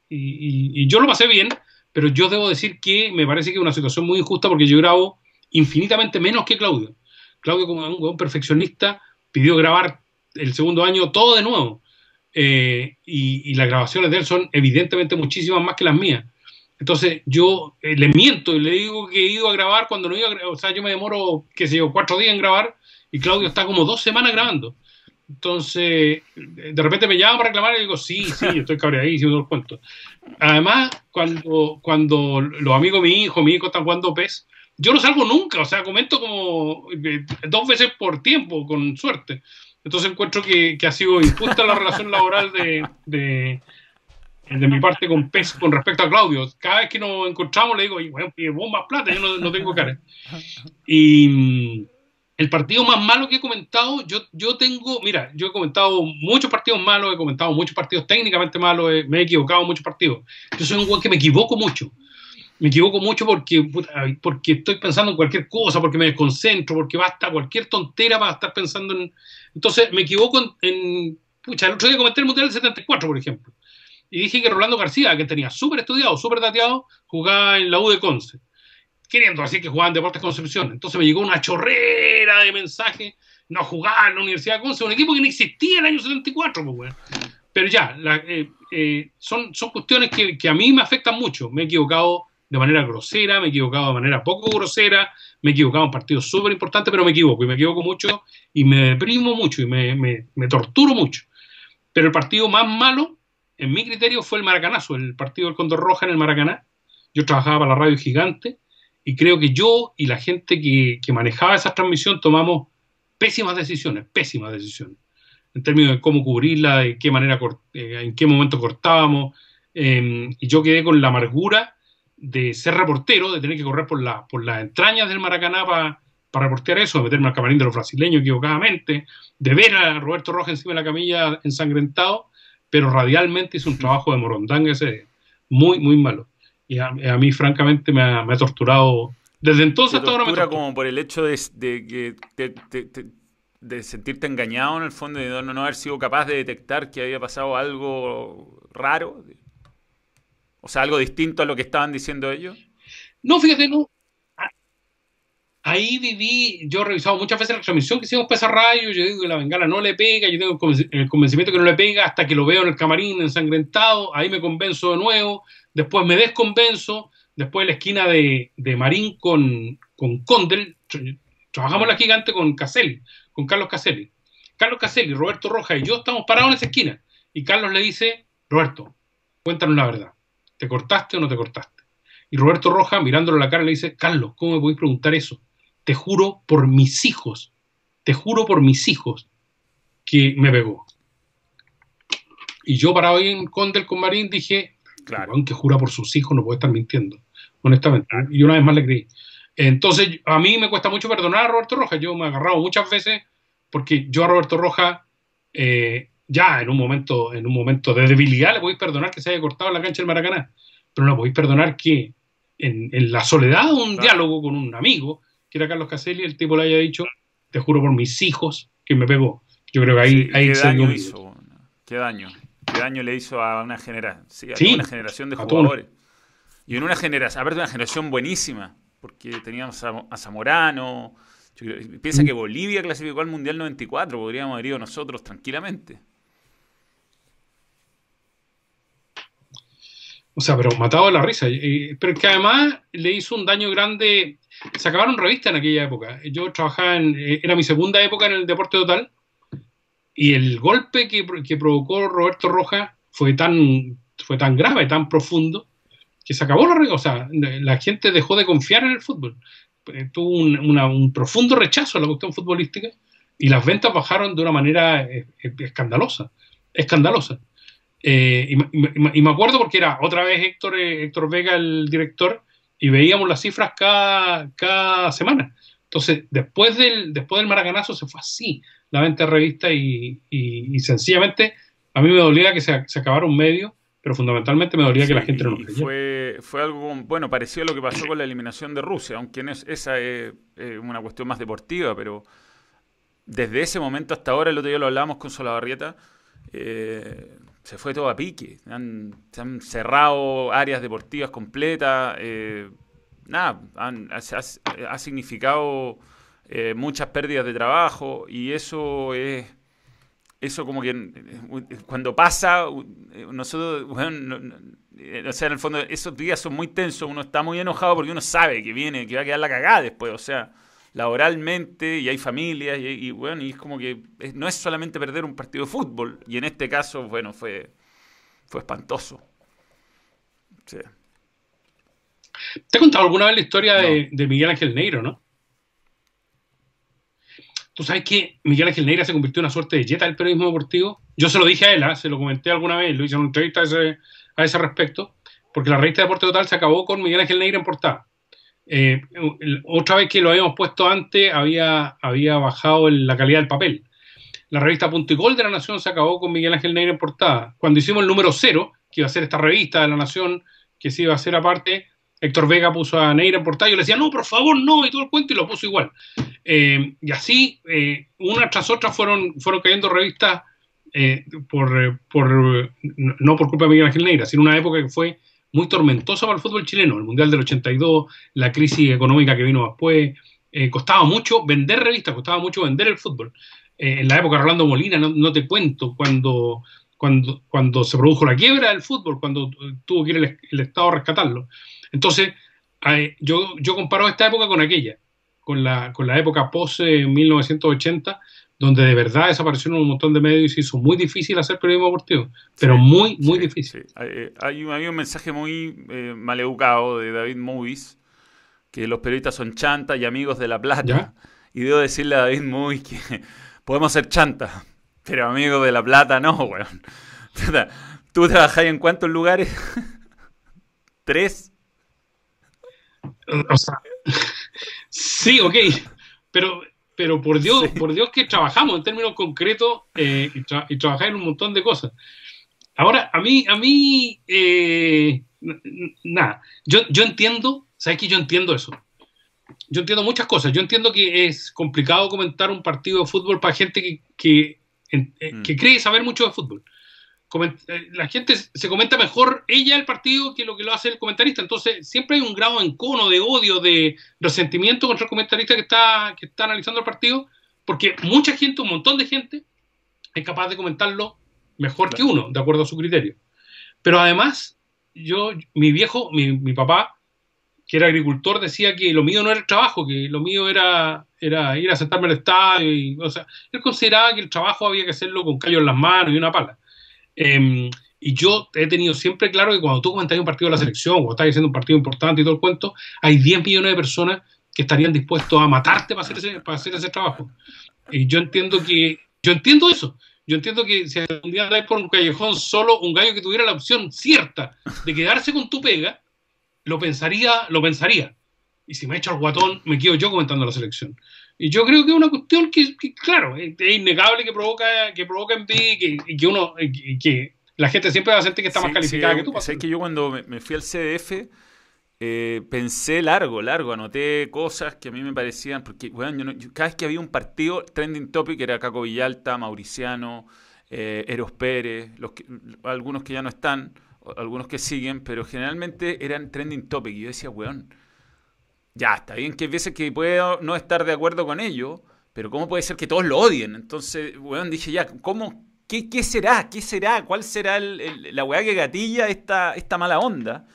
y, yo lo pasé bien, pero yo debo decir que me parece que es una situación muy injusta porque yo grabo infinitamente menos que Claudio. Claudio, como un perfeccionista, pidió grabar el segundo año todo de nuevo. Eh, y, las grabaciones de él son evidentemente muchísimas más que las mías. Entonces yo eh, le miento y le digo que he ido a grabar cuando no iba a grabar. O sea, yo me demoro, qué sé yo, cuatro días en grabar y Claudio está como dos semanas grabando. Entonces, de repente me llaman para reclamar y digo, sí, sí, yo estoy cabreadísimo, los cuento. Además, cuando, cuando los amigos de mi hijo, mi hijo están jugando PES, yo no salgo nunca, o sea, comento como eh, dos veces por tiempo, con suerte. Entonces encuentro que, ha sido injusta la relación laboral de, de, mi parte con PES con respecto a Claudio. Cada vez que nos encontramos le digo, bueno, vos más plata, yo no, no tengo cara. Y el partido más malo que he comentado, yo, yo tengo, mira, yo he comentado muchos partidos malos, he comentado muchos partidos técnicamente malos, me he equivocado muchos partidos. Yo soy un güey que me equivoco mucho. Me equivoco mucho porque, porque estoy pensando en cualquier cosa, porque me desconcentro, porque basta cualquier tontera para estar pensando en... Entonces me equivoco en... pucha, el otro día comenté el Mundial del 74, por ejemplo. Y dije que Rolando García, que tenía súper estudiado, súper dateado, jugaba en la U de Conce queriendo decir que jugaban Deportes Concepción. Entonces me llegó una chorrera de mensajes, no jugaba en la Universidad de Concepción, un equipo que no existía en el año 74, pues, Pero ya, eh, eh, son, son cuestiones que, a mí me afectan mucho. Me he equivocado de manera grosera, me he equivocado de manera poco grosera, me he equivocado en partidos súper importantes, pero me equivoco y me equivoco mucho y me deprimo mucho y me, me, torturo mucho. Pero el partido más malo, en mi criterio, fue el Maracanazo, el partido del Condor Roja en el Maracaná. Yo trabajaba para la radio gigante y creo que yo y la gente que, manejaba esa transmisión tomamos pésimas decisiones, pésimas decisiones, en términos de cómo cubrirla, de qué manera, eh, en qué momento cortábamos. Em, y yo quedé con la amargura de ser reportero, de tener que correr por, la, por las entrañas del Maracaná para para reportear eso, de meterme al camarín de los brasileños equivocadamente, de ver a Roberto Rojas encima de la camilla ensangrentado, pero radialmente hizo un trabajo de morondanga ese muy, muy malo y a, mí francamente me ha, torturado desde entonces hasta ahora. Me como por el hecho de, de, de, sentirte engañado en el fondo, de no, no, haber sido capaz de detectar que había pasado algo raro, o sea, algo distinto a lo que estaban diciendo ellos. No, fíjate, no. Ahí viví, yo he revisado muchas veces la transmisión que hicimos para esa radio, yo digo que la bengala no le pega, yo tengo el convencimiento que no le pega hasta que lo veo en el camarín ensangrentado, ahí me convenzo de nuevo, después me desconvenzo, después la esquina de, Marín con, con Condel, trabajamos la gigante con Caselli, con Carlos Caselli. Carlos Caselli, Roberto Roja y yo estamos parados en esa esquina. Y Carlos le dice, Roberto, cuéntanos la verdad. ¿Te cortaste o no te cortaste? Y Roberto Roja, mirándolo a la cara, le dice, Carlos, ¿cómo me podéis preguntar eso? Te juro por mis hijos, te juro por mis hijos que me pegó. Y yo parado ahí en Condel con Marín dije, Claro. Aunque jura por sus hijos no puede estar mintiendo, honestamente. Y una vez más le creí. Entonces, a mí me cuesta mucho perdonar a Roberto Rojas. Yo me he agarrado muchas veces porque yo a Roberto Rojas, eh, ya en un, momento, en un momento de debilidad, le podéis perdonar que se haya cortado la cancha del Maracaná. Pero no podéis perdonar que en, la soledad de un diálogo con un amigo, que era Carlos Caselli, el tipo le haya dicho, te juro por mis hijos que me pegó. Yo creo que ahí, ahí ¿qué daño hizo? ¿Qué daño? Qué daño le hizo a una, genera a una generación de jugadores. Y en una generación, aparte de una generación buenísima, porque teníamos a, Zamorano. piensa que Bolivia clasificó al Mundial 94, podríamos haber ido nosotros tranquilamente. O sea, pero matado de la risa. Pero que además le hizo un daño grande. Se acabaron revistas en aquella época. Yo trabajaba en. Era mi segunda época en el deporte total. Y el golpe que, provocó Roberto Rojas fue tan, fue tan grave, tan profundo, que se acabó la O sea, la gente dejó de confiar en el fútbol. Eh, tuvo un, profundo rechazo a la cuestión futbolística y las ventas bajaron de una manera eh, eh, escandalosa. Escandalosa. y, me acuerdo porque era otra vez Héctor, Héctor Vega el director y veíamos las cifras cada, cada semana. Entonces, después del, después del maracanazo se fue así la venta de revista y, sencillamente a mí me dolía que se, se acabara un medio pero fundamentalmente me dolía que la gente no lo creyera. Fue, fue algo, bueno, parecido a lo que pasó con la eliminación de Rusia, aunque no es, esa es, una cuestión más deportiva, pero desde ese momento hasta ahora, el otro día lo hablábamos con Solabarrieta, eh, se fue todo a pique. se han cerrado áreas deportivas completas. Eh, nada, ha, significado eh, muchas pérdidas de trabajo y eso es eso como que cuando pasa, nosotros, bueno, eh, o sea, en el fondo esos días son muy tensos, uno está muy enojado porque uno sabe que viene, que va a quedar la cagada después, o sea, laboralmente y hay familias y, bueno, y es como que no es solamente perder un partido de fútbol y en este caso, bueno, fue, fue espantoso. ¿Te he contado alguna vez la historia de, de Miguel Ángel Neiro, no? Tú sabes que Miguel Ángel Neira se convirtió en una suerte de jeta del periodismo deportivo. Yo se lo dije a él, ¿ah? se lo comenté alguna vez, lo hice en una entrevista a ese, respecto, porque la revista Deporte Total se acabó con Miguel Ángel Neira en portada. Eh, otra vez que lo habíamos puesto antes, había, había bajado la calidad del papel. La revista Punto y Gol de la Nación se acabó con Miguel Ángel Neira en portada. Cuando hicimos el número cero, que iba a ser esta revista de la Nación, que se iba a hacer aparte, Héctor Vega puso a Neira en portada, yo le decía, no, por favor, no, y todo el cuento, y lo puso igual. Eh, y así, eh, una tras otra, fueron, fueron cayendo revistas eh, por, por, no por culpa de Miguel Ángel Neira, sino una época que fue muy tormentosa para el fútbol chileno, el Mundial del 82, la crisis económica que vino después, costaba mucho vender revistas, costaba mucho vender el fútbol. en la época de Rolando Molina, no, te cuento, cuando, cuando, cuando se produjo la quiebra del fútbol, cuando tuvo que ir el, el Estado a rescatarlo. Entonces, yo, yo comparo esta época con aquella, con la, con la época post-1980, donde de verdad desaparecieron un montón de medios y se hizo muy difícil hacer periodismo deportivo, pero muy, muy difícil. Hay, hay, un, mensaje muy eh, maleducado de David Movies, que los periodistas son chantas y amigos de la plata, y debo decirle a David Movies que podemos ser chantas, pero amigos de la plata no, weón. ¿Tú trabajas en cuántos lugares? ¿Tres? O sea, sí, ok, pero, pero por Dios, por Dios que trabajamos en términos concretos eh, y, trabajar en un montón de cosas. Ahora, a mí, a mí, eh, nada, yo, yo entiendo, ¿sabes que yo entiendo eso? Yo entiendo muchas cosas. Yo entiendo que es complicado comentar un partido de fútbol para gente que, que, mm. que cree saber mucho de fútbol. Eh, la gente se comenta mejor ella el partido que lo que lo hace el comentarista. Entonces, siempre hay un grado en encono, de odio, de resentimiento contra el comentarista que está, que está analizando el partido, porque mucha gente, un montón de gente, es capaz de comentarlo mejor que uno, de acuerdo a su criterio. Pero además, yo, mi viejo, mi, mi, papá, que era agricultor, decía que lo mío no era el trabajo, que lo mío era, era ir a sentarme al estadio. Y, o sea, él consideraba que el trabajo había que hacerlo con callo en las manos y una pala. Em, y yo he tenido siempre claro que cuando tú comentas un partido de la selección o estás haciendo un partido importante y todo el cuento, hay 10 millones de personas que estarían dispuestos a matarte para hacer ese, para hacer ese trabajo. Y yo entiendo que, yo entiendo eso. Yo entiendo que si un día andáis por un callejón solo, un gallo que tuviera la opción cierta de quedarse con tu pega, lo pensaría, lo pensaría. Y si me echo al guatón, me quedo yo comentando la selección. Y yo creo que es una cuestión que, claro, es, innegable que provoca, que provoca envidia y que, uno, que la gente siempre va a sentir que está más calificada que tú. Sé que yo cuando me, fui al CDF eh, pensé largo, largo, anoté cosas que a mí me parecían, porque bueno, cada vez que había un partido, trending topic era Caco Villalta, Mauriciano, eh, Eros Pérez, los algunos que ya no están, algunos que siguen, pero generalmente eran trending topic. Y yo decía, weón, ya está bien que hay veces que puedo no estar de acuerdo con ello, pero ¿cómo puede ser que todos lo odien? Entonces, weón, dije ya, ¿cómo, qué, qué será? ¿Qué será? ¿Cuál será la weá que gatilla esta, esta mala onda?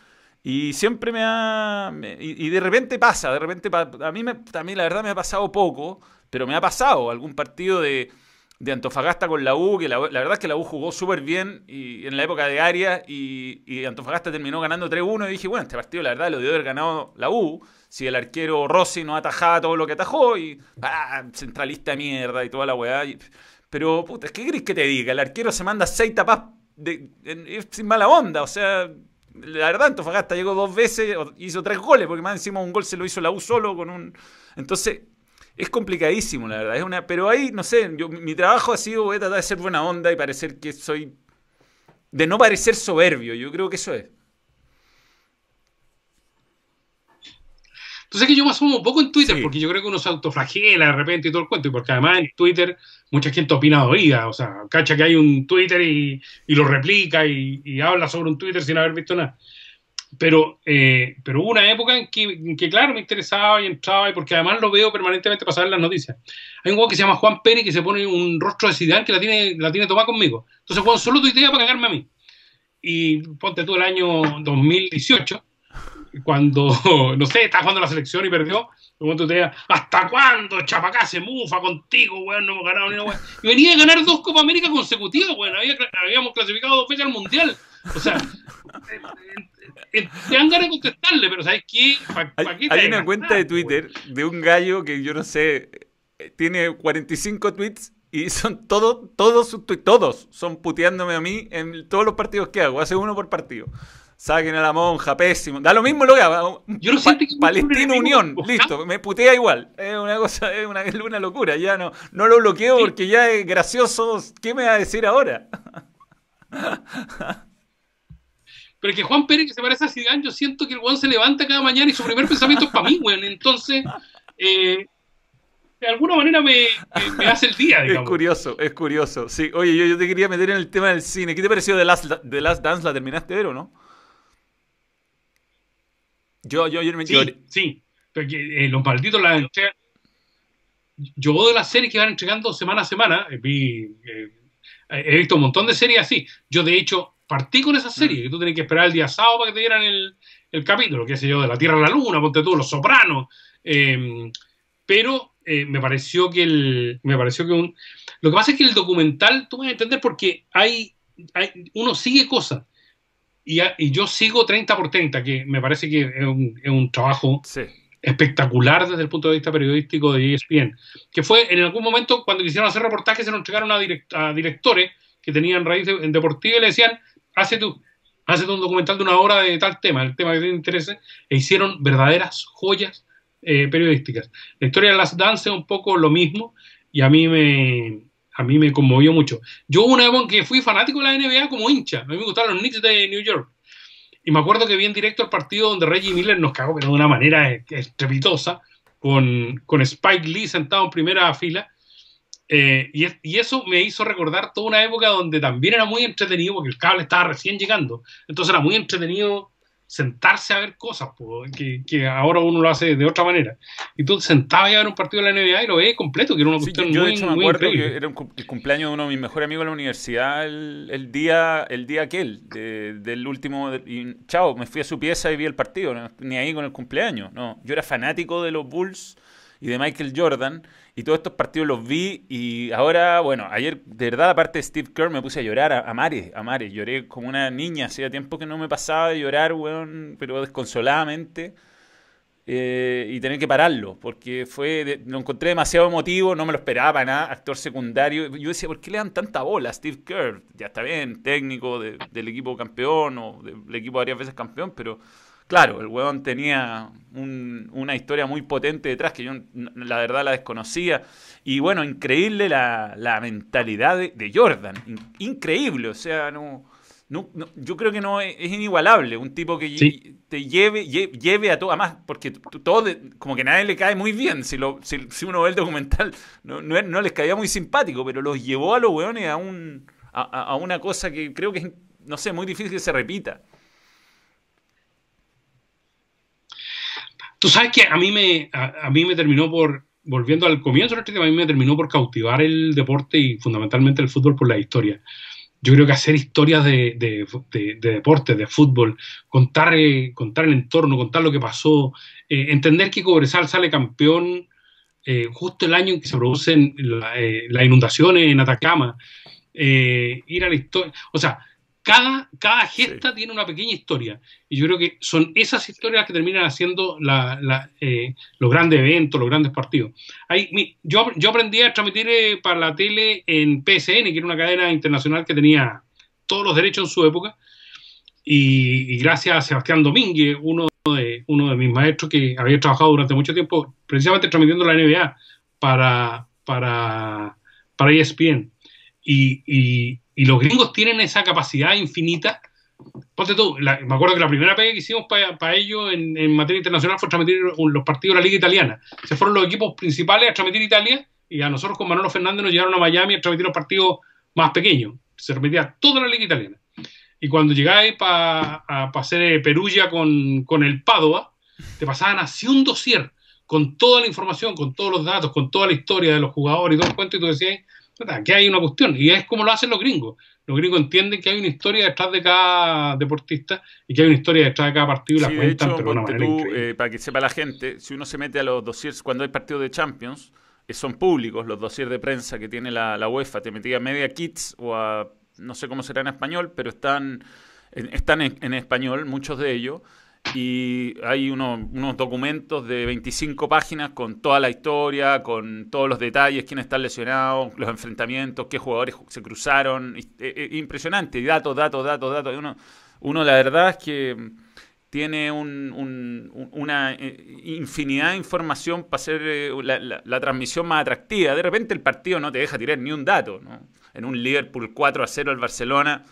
Y siempre me ha... y, de repente pasa, de repente a mí, me, la verdad me ha pasado poco, pero me ha pasado algún partido de, de Antofagasta con la U, que la, verdad es que la U jugó súper bien y, en la época de Arias y, Antofagasta terminó ganando 3-1 y dije, bueno, este partido la verdad lo debió haber ganado la U si el arquero Rossi no atajaba todo lo que atajó y ah, centralista de mierda y toda la weá. pero, puta, ¿qué querés que te diga? El arquero se manda seis tapas sin mala onda, o sea, la verdad, Antofagasta llegó dos veces, hizo tres goles, porque más encima un gol se lo hizo la U solo con un... Entonces, es complicadísimo, la verdad. Es una, pero ahí, no sé, yo, mi trabajo ha sido, voy a tratar de ser buena onda y parecer que soy... De no parecer soberbio, yo creo que eso es. Entonces que yo me asumo un poco en Twitter, porque yo creo que uno se autoflagela de repente y todo el cuento, y porque además en Twitter mucha gente opina oída, o sea, cacha que hay un Twitter y, lo replica y, habla sobre un Twitter sin haber visto nada. Pero, eh, pero hubo una época en que, claro, me interesaba y entraba, y porque además lo veo permanentemente pasar en las noticias. Hay un juego que se llama Juan Pérez que se pone un rostro de Zidane que la tiene, la tiene tomada conmigo. Entonces Juan solo tuitea para cagarme a mí. Y ponte tú el año 2018 cuando, no sé, estaba jugando la selección y perdió, momento te ¿hasta cuándo Chapacá se mufa contigo, weón? No hemos ganado ni una weón. Y venía a ganar dos Copa América consecutivas, weón. habíamos clasificado dos veces al Mundial. O sea, dan ganas de contestarle, pero ¿sabes qué? hay, una cuenta de Twitter de un gallo que yo no sé, tiene 45 tweets y son todos, todos sus tweets, todos son puteándome a mí en todos los partidos que hago. Hace uno por partido. Saquen a la monja, pésimo. Da lo mismo lo que haga. Yo no siento que Palestina Unión, listo, me putea igual. Es una cosa, es una, una, locura. Ya no, no lo bloqueo porque ya es gracioso. ¿Qué me va a decir ahora? Pero es que Juan Pérez, que se parece a Zidane, yo siento que el Juan se levanta cada mañana y su primer pensamiento es para mí, weón. Entonces, eh, de alguna manera me, hace el día, digamos. Es curioso, es curioso. Sí, oye, yo, yo, te quería meter en el tema del cine. ¿Qué te pareció de Last, The Last Dance? ¿La terminaste de ver o no? Yo, yo, yo, sí, sí, porque eh, los malditos la entregan. Yo de las series que van entregando semana a semana, eh, vi, eh, he visto un montón de series así. Yo, de hecho, partí con esa serie, mm. que tú tenías que esperar el día sábado para que te dieran el, el capítulo, qué sé yo, de la Tierra a la Luna, ponte tú, Los Sopranos. Em, pero me pareció que el. Me pareció que un. Lo que pasa es que el documental, tú vas a entender porque hay, hay uno sigue cosas. Y, yo sigo 30 por 30, que me parece que es un, trabajo espectacular desde el punto de vista periodístico de ESPN. Que fue en algún momento cuando quisieron hacer reportajes, se lo entregaron a, directores que tenían raíz en deportiva y le decían: hace tú, hace un documental de una hora de tal tema, el tema que te interese, e hicieron verdaderas joyas eh, periodísticas. La historia de las danzas es un poco lo mismo y a mí me, a mí me conmovió mucho. Yo una vez que fui fanático de la NBA como hincha, a mí me gustaron los Knicks de New York. Y me acuerdo que vi en directo el partido donde Reggie Miller nos cagó, pero de una manera estrepitosa, con, con Spike Lee sentado en primera fila. Eh, y, y, eso me hizo recordar toda una época donde también era muy entretenido, porque el cable estaba recién llegando. Entonces era muy entretenido sentarse a ver cosas, que, ahora uno lo hace de otra manera. Y tú sentabas a ver un partido de la NBA y lo ves completo, que era una cuestión yo, de hecho, me acuerdo que era el cumpleaños de uno de mis mejores amigos de la universidad el, día el día aquel, del último... y, chao, me fui a su pieza y vi el partido, ni ahí con el cumpleaños. No, yo era fanático de los Bulls y de Michael Jordan y todos estos partidos los vi y ahora, bueno, ayer de verdad, aparte de Steve Kerr, me puse a llorar a, a a Mare. Lloré como una niña, hacía tiempo que no me pasaba de llorar, weón, pero desconsoladamente. Eh, y tener que pararlo, porque fue lo encontré demasiado emotivo, no me lo esperaba nada, actor secundario. Yo decía, ¿por qué le dan tanta bola a Steve Kerr? Ya está bien, técnico del equipo campeón o del equipo varias veces campeón, pero Claro, el huevón tenía una historia muy potente detrás que yo la verdad la desconocía. Y bueno, increíble la, mentalidad de, Jordan. increíble, o sea, no, no, yo creo que no es, inigualable. Un tipo que te lleve, lleve, a todo, además, porque todo, como que a nadie le cae muy bien. Si, lo, si, uno ve el documental, no, no, les caía muy simpático, pero los llevó a los hueones a un a, una cosa que creo que es, no sé, muy difícil que se repita. Tú sabes que a mí me, a, mí me terminó por, volviendo al comienzo del tema, a mí me terminó por cautivar el deporte y fundamentalmente el fútbol por la historia. Yo creo que hacer historias de, de, deporte, de fútbol, contar, eh, contar el entorno, contar lo que pasó, eh, entender que Cobresal sale campeón eh, justo el año en que se producen las inundaciones en Atacama, ir a la historia, o sea, cada, cada gesta tiene una pequeña historia. Y yo creo que son esas historias que terminan haciendo eh, los grandes eventos, los grandes partidos. yo, yo aprendí a transmitir eh, para la tele en PSN, que era una cadena internacional que tenía todos los derechos en su época. Y, gracias a Sebastián Domínguez, uno de, uno de mis maestros que había trabajado durante mucho tiempo precisamente transmitiendo la NBA para, para, para ESPN. y, y los gringos tienen esa capacidad infinita. Ponte tú, me acuerdo que la primera pega que hicimos para ellos en, materia internacional fue transmitir los partidos de la Liga Italiana. Se fueron los equipos principales a transmitir Italia y a nosotros con Manolo Fernández nos llevaron a Miami a transmitir los partidos más pequeños. Se transmitía toda la Liga Italiana. Y cuando llegáis para hacer Perugia con, con el Padua, te pasaban así un dossier con toda la información, con todos los datos, con toda la historia de los jugadores y todo el cuento, y tú decías, Aquí hay una cuestión, y es como lo hacen los gringos. Los gringos entienden que hay una historia detrás de cada deportista y que hay una historia detrás de cada partido y la cuentan, pero eh, para que sepa la gente, si uno se mete a los dossiers cuando hay partidos de Champions, eh, son públicos los dossiers de prensa que tiene la, UEFA. Te metí a Media Kits o a, no sé cómo será en español, pero están, están en español, muchos de ellos y hay unos documentos de 25 páginas con toda la historia, con todos los detalles, quién está lesionado, los enfrentamientos, qué jugadores se cruzaron. Eh, eh, impresionante, datos, datos, datos, datos. Uno, uno la verdad es que tiene una eh, infinidad de información para hacer la, transmisión más atractiva. De repente el partido no te deja tirar ni un dato. En un Liverpool 4 a 0 al Barcelona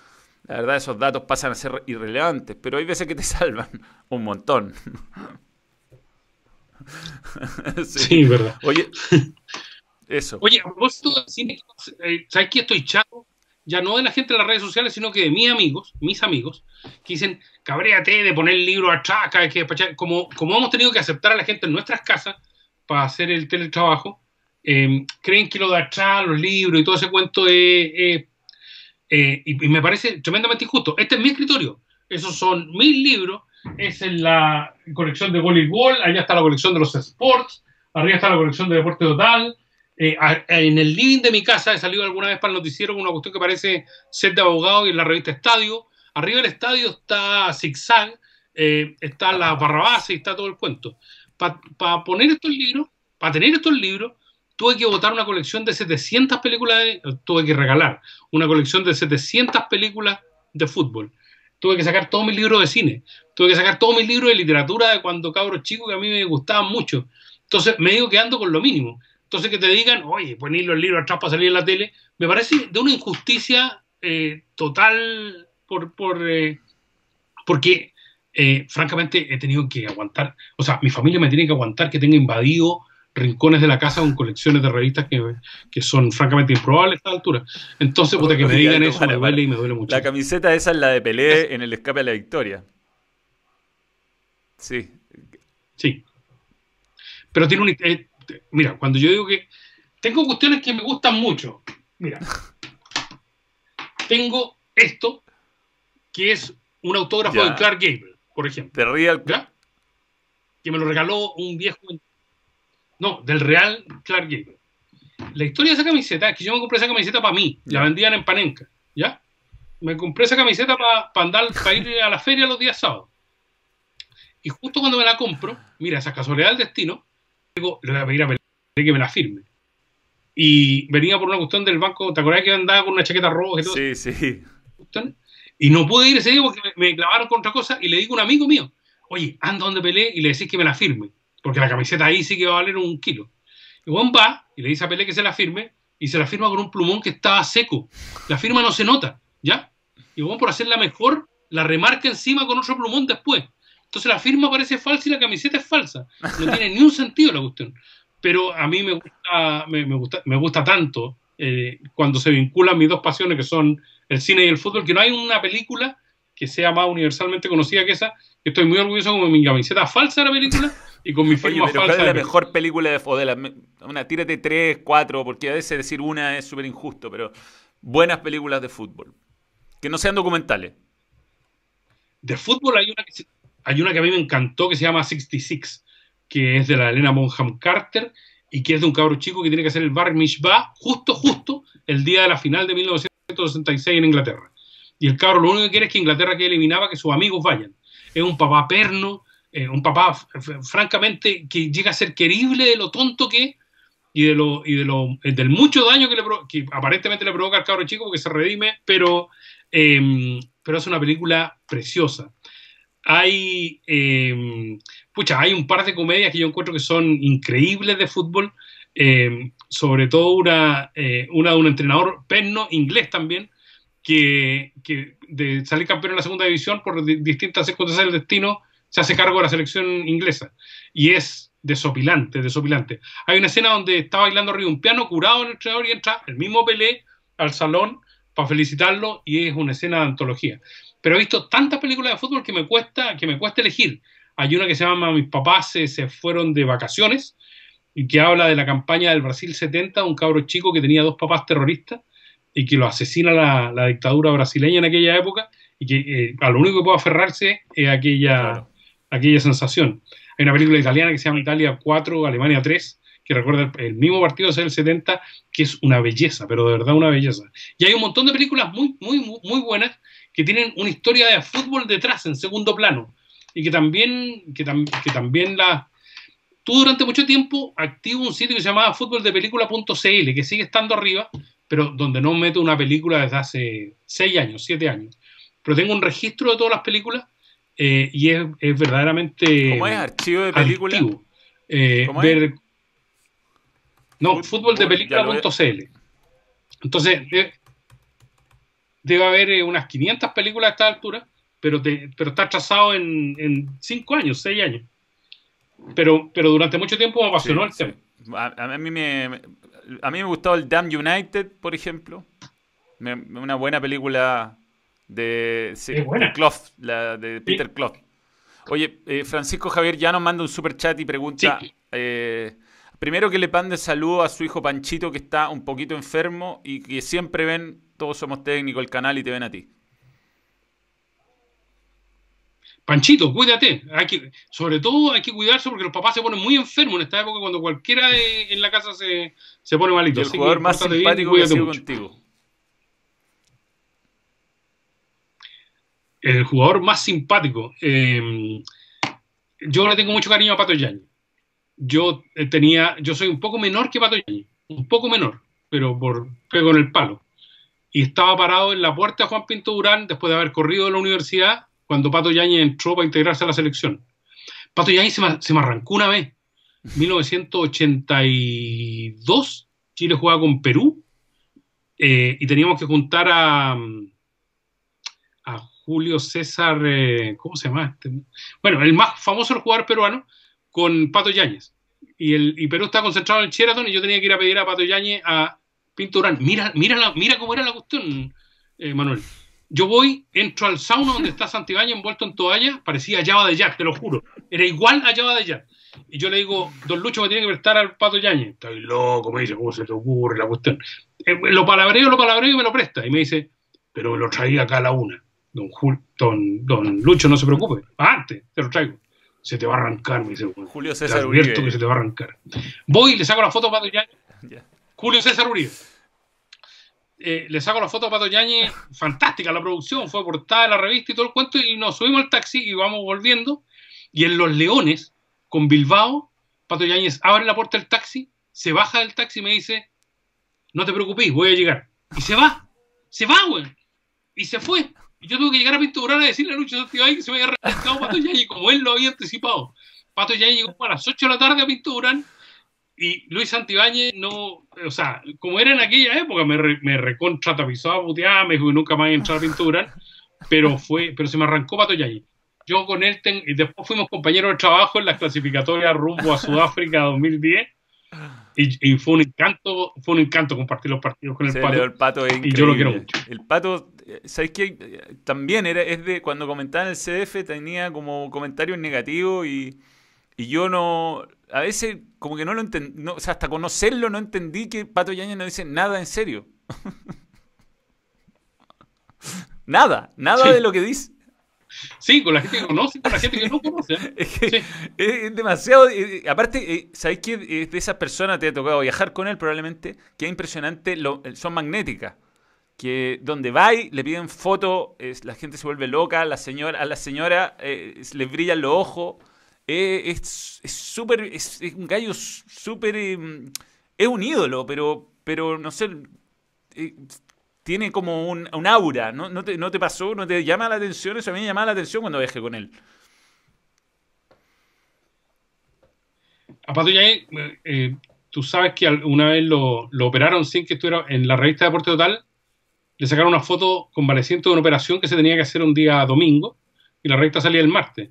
la verdad, esos datos pasan a ser irrelevantes, pero hay veces que te salvan un montón. sí. verdad. Oye, eso. Oye, vos tú, eh, ¿sabes qué? Estoy chato, ya no de la gente de las redes sociales, sino que de mis amigos, mis amigos, que dicen, cabréate de poner el libro atrás, que como, como hemos tenido que aceptar a la gente en nuestras casas para hacer el teletrabajo, eh, creen que lo de atrás, los libros y todo ese cuento es eh, y, me parece tremendamente injusto. Este es mi escritorio. Esos son mis libros. Es la colección de voleibol. Allá está la colección de los sports. Arriba está la colección de deporte total. Eh, en el living de mi casa he salido alguna vez para el noticiero una cuestión que parece ser de abogado y en la revista Estadio. Arriba del estadio está Zigzag, eh, está la base y está todo el cuento. Para poner estos libros, para tener estos libros, tuve que votar una colección de 700 películas, de, tuve que regalar una colección de 700 películas de fútbol. Tuve que sacar todos mis libros de cine, tuve que sacar todos mis libros de literatura de cuando cabros chicos que a mí me gustaban mucho. Entonces me digo quedando con lo mínimo. Entonces que te digan, oye, poner los libros atrás para salir en la tele, me parece de una injusticia eh, total por, por eh, porque eh, francamente he tenido que aguantar, o sea, mi familia me tiene que aguantar que tenga invadido rincones de la casa con colecciones de revistas que, son francamente improbables a esta altura. Entonces, puta, que me digan eso me duele y me duele mucho. La camiseta esa es la de Pelé en el escape a la victoria. Sí. Sí. Pero tiene un... Eh, mira, cuando yo digo que... Tengo cuestiones que me gustan mucho. Mira. tengo esto, que es un autógrafo de Clark Gable, por ejemplo. De Real... Que me lo regaló un viejo no, del Real Clark Gable. La historia de esa camiseta es que yo me compré esa camiseta para mí, la vendían en Panenca, ¿ya? Me compré esa camiseta para andar, para ir a la feria los días sábados. Y justo cuando me la compro, mira, esa casualidad del destino, digo, le voy a pedir a Pelé que me la firme. Y venía por una cuestión del banco, ¿te acuerdas que andaba con una chaqueta roja y todo? Sí, sí. Y no pude ir ese día porque me, clavaron con otra cosa y le digo a un amigo mío, oye, anda donde Pelé y le decís que me la firme porque la camiseta ahí sí que va a valer un kilo. Y Juan va y le dice a Pelé que se la firme y se la firma con un plumón que estaba seco. La firma no se nota, ¿ya? Y Juan por hacerla mejor, la remarca encima con otro plumón después. Entonces la firma parece falsa y la camiseta es falsa. No tiene ni un sentido la cuestión. Pero a mí me gusta, me, gusta, me gusta tanto eh, cuando se vinculan mis dos pasiones, que son el cine y el fútbol, que no hay una película que sea más universalmente conocida que esa. Estoy muy orgulloso con mi camiseta falsa de la película y con mi firma Oye, falsa. ¿Cuál es la mejor película de? Una, tírate tres, cuatro, porque a veces decir una es súper injusto, pero buenas películas de fútbol. Que no sean documentales. De fútbol hay una, que hay una que a mí me encantó que se llama 66, que es de la Elena Bonham Carter y que es de un cabro chico que tiene que hacer el Bar Mishba justo, justo el día de la final de 1966 en Inglaterra. Y el cabro lo único que quiere es que Inglaterra quede eliminada, que sus amigos vayan. Es un papá perno, eh, un papá francamente que llega a ser querible de lo tonto que es y de lo y de lo eh, del mucho daño que, le que aparentemente le provoca al cabro chico porque se redime, pero eh, pero es una película preciosa. Hay eh, pucha, hay un par de comedias que yo encuentro que son increíbles de fútbol, eh, sobre todo una, eh, una de un entrenador perno inglés también que, que de salir campeón en la segunda división por di- distintas circunstancias del destino se hace cargo de la selección inglesa y es desopilante, desopilante. Hay una escena donde está bailando arriba un piano curado el entrenador y entra el mismo Pelé al salón para felicitarlo y es una escena de antología. Pero he visto tantas películas de fútbol que me cuesta, que me cuesta elegir. Hay una que se llama Mis papás se, se fueron de vacaciones y que habla de la campaña del Brasil 70, un cabro chico que tenía dos papás terroristas y que lo asesina la, la dictadura brasileña en aquella época y que eh, a lo único que puede aferrarse es aquella. Aquella sensación. Hay una película italiana que se llama Italia 4, Alemania 3, que recuerda el, el mismo partido del 70, que es una belleza, pero de verdad una belleza. Y hay un montón de películas muy, muy, muy, buenas que tienen una historia de fútbol detrás, en segundo plano, y que también, que, tam- que también la... Tuve durante mucho tiempo activo un sitio que se llamaba futboldepelícula.cl, que sigue estando arriba, pero donde no meto una película desde hace 6 años, 7 años. Pero tengo un registro de todas las películas eh, y es, es verdaderamente ¿Cómo es? ¿Archivo de película? Eh, ver- No, futboldepelícula.cl. Entonces, de- debe haber eh, unas 500 películas a esta altura, pero, te- pero está trazado en 5 años, 6 años. Pero, pero durante mucho tiempo me apasionó Sí, el tema. sí. A, a mí me, a mí me gustó el Damn United, por ejemplo. Me- una buena película de, sí, de Clough, la de Peter Clough. Oye, eh, Francisco Javier ya nos manda un super chat y pregunta, Sí. eh, primero que le mande saludo a su hijo Panchito que está un poquito enfermo y que siempre ven, todos somos técnicos, el canal y te ven a ti. Panchito, cuídate. Hay que, sobre todo hay que cuidarse porque los papás se ponen muy enfermos en esta época cuando cualquiera de- en la casa se, se pone Y malito. el Así que jugador más bien simpático que ha sido contigo. El jugador más simpático. eh, yo le tengo mucho cariño a Pato Yañez. Yo eh, tenía, yo soy un poco menor que Pato Yañez, un poco menor, pero por pego en el palo. Y estaba parado en la puerta de Juan Pinto Durán después de haber corrido de la universidad cuando Pato Yañez entró para integrarse a la selección. Pato Yañez se me, se me arrancó una vez. 1982, Chile jugaba con Perú eh, y teníamos que juntar a Julio César, eh, ¿cómo se llama? Este? Bueno, el más famoso jugador peruano con Pato Yáñez. Y, el, y Perú estaba concentrado en el Sheraton y yo tenía que ir a pedir a Pato Yáñez a Pinto Durán. Mira, mira, la- mira cómo era la cuestión, eh, Manuel. Yo voy, entro al sauna donde está Santibáñez envuelto en toalla, parecía Java de Jack, te lo juro. Era igual a Java de Jack. Y yo le digo, Don Lucho me tiene que prestar al Pato Yáñez. Estoy loco, me dice, ¿cómo se te ocurre la cuestión? Eh, lo palabreo, lo palabreo y me lo presta. Y me dice, pero me lo traía acá a la una. Don, Jul- don, don Lucho, no se preocupe. Antes, te lo traigo. Se te va a arrancar, me dice. "Bueno, Julio te César Uribe. que se te va a arrancar. Voy y le saco la foto a Pato Yáñez. Ya. Julio César Uribe. Eh, le saco la foto a Pato Yáñez, fantástica la producción, fue portada de la revista y todo el cuento, y nos subimos al taxi y vamos volviendo. Y en Los Leones, con Bilbao, Pato Yáñez abre la puerta del taxi, se baja del taxi y me dice: No te preocupes, voy a llegar. Y se va, se va, güey. Y se fue. Yo tuve que llegar a Pinto a decirle a Lucho Santibáñez que se me había arrancado Pato Yáñez, como él lo había anticipado. Pato Yáñez llegó a las 8 de la tarde a Pinto Durán y Luis Santibáñez no, o sea, como era en aquella época, me, re- me recontra tapizó a putear, me dijo que nunca más iba a entrar a Pinto Durán, pero fue, pero se me arrancó Pato Yáñez. Yo con él, ten- y después fuimos compañeros de trabajo en las clasificatorias rumbo a Sudáfrica 2010, Y, fue un encanto, fue un encanto compartir los partidos con el pato. El pato es y yo lo quiero mucho. El pato, ¿sabes qué? También era, es de cuando comentaba en el CDF tenía como comentarios negativos y, y yo no, a veces como que no lo entendí, no, o sea, hasta conocerlo no entendí que Pato Yañez no dice nada en serio. nada, nada de lo que dice. Sí, con la gente que conoce, con la gente que no conoce. es, demasiado. Eh, eh, aparte, eh, ¿sabéis que de esas personas te ha tocado viajar con él probablemente? Que es impresionante, son magnéticas. Que donde va le piden fotos, la gente se vuelve loca, la señora, a la señora le brillan los ojos. es súper. Es, un gallo súper. es un ídolo, pero, pero no sé tiene como un, aura, ¿no? ¿No te, ¿No te pasó? ¿No te llama la atención? Eso a mí me llamaba la atención cuando viajé con él. A Pato eh, eh, tú sabes que una vez lo, operaron sin que estuviera en la revista Deporte Total, le sacaron una foto convaleciente de una operación que se tenía que hacer un día domingo y la revista salía el martes.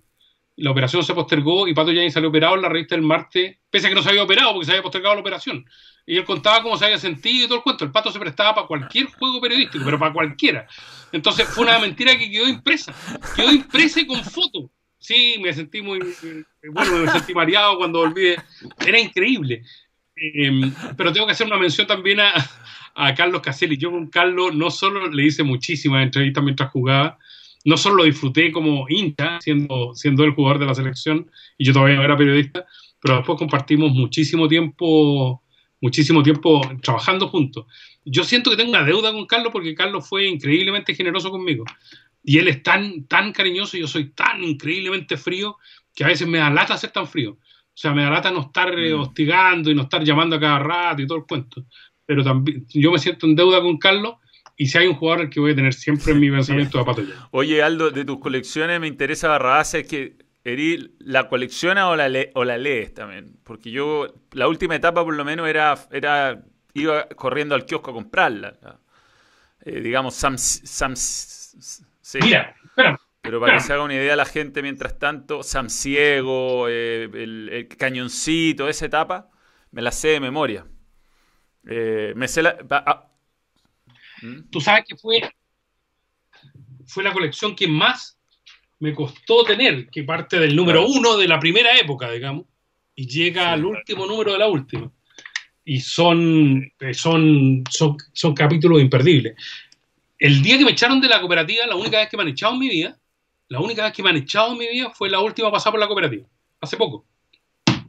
La operación se postergó y Pato Yain salió operado en la revista el martes, pese a que no se había operado porque se había postergado la operación y él contaba cómo se había sentido y todo el cuento. El pato se prestaba para cualquier juego periodístico, pero para cualquiera. Entonces fue una mentira que quedó impresa. Quedó impresa con foto. Sí, me sentí muy. Bueno, me sentí mareado cuando volví. Era increíble. Em, pero tengo que hacer una mención también a Carlos Caselli. Yo con Carlos no solo le hice muchísimas entrevistas mientras jugaba, no solo lo disfruté como hincha, siendo, siendo el jugador de la selección, y yo todavía no era periodista, pero después compartimos muchísimo tiempo muchísimo tiempo trabajando juntos. Yo siento que tengo una deuda con Carlos porque Carlos fue increíblemente generoso conmigo. Y él es tan, tan cariñoso y yo soy tan increíblemente frío que a veces me da lata ser tan frío. O sea, me da lata no estar eh, mm. hostigando y no estar llamando a cada rato y todo el cuento. Pero también yo me siento en deuda con Carlos y si hay un jugador que voy a tener siempre en mi pensamiento de Pato Oye, Aldo, de tus colecciones me interesa Barrabás, es que Eri, ¿la colecciona o la, o la lees también? Porque yo, la última etapa por lo menos era, era iba corriendo al kiosco a comprarla. Eh, digamos, Sam, Sam sí. Mira, Pero para que se haga una idea la gente, mientras tanto, Sam Ciego, eh, el, Cañoncito, esa etapa, me la sé de memoria. Eh, me sé la... Ah. ¿Mm? Tú sabes que fue, fue la colección que más me costó tener, que parte del número uno de la primera época, digamos, y llega al último número de la última. Y son, eh, son, son, son capítulos imperdibles. El día que me echaron de la cooperativa, la única vez que me han echado en mi vida, la única vez que me han echado en mi vida fue la última pasada por la cooperativa, hace poco.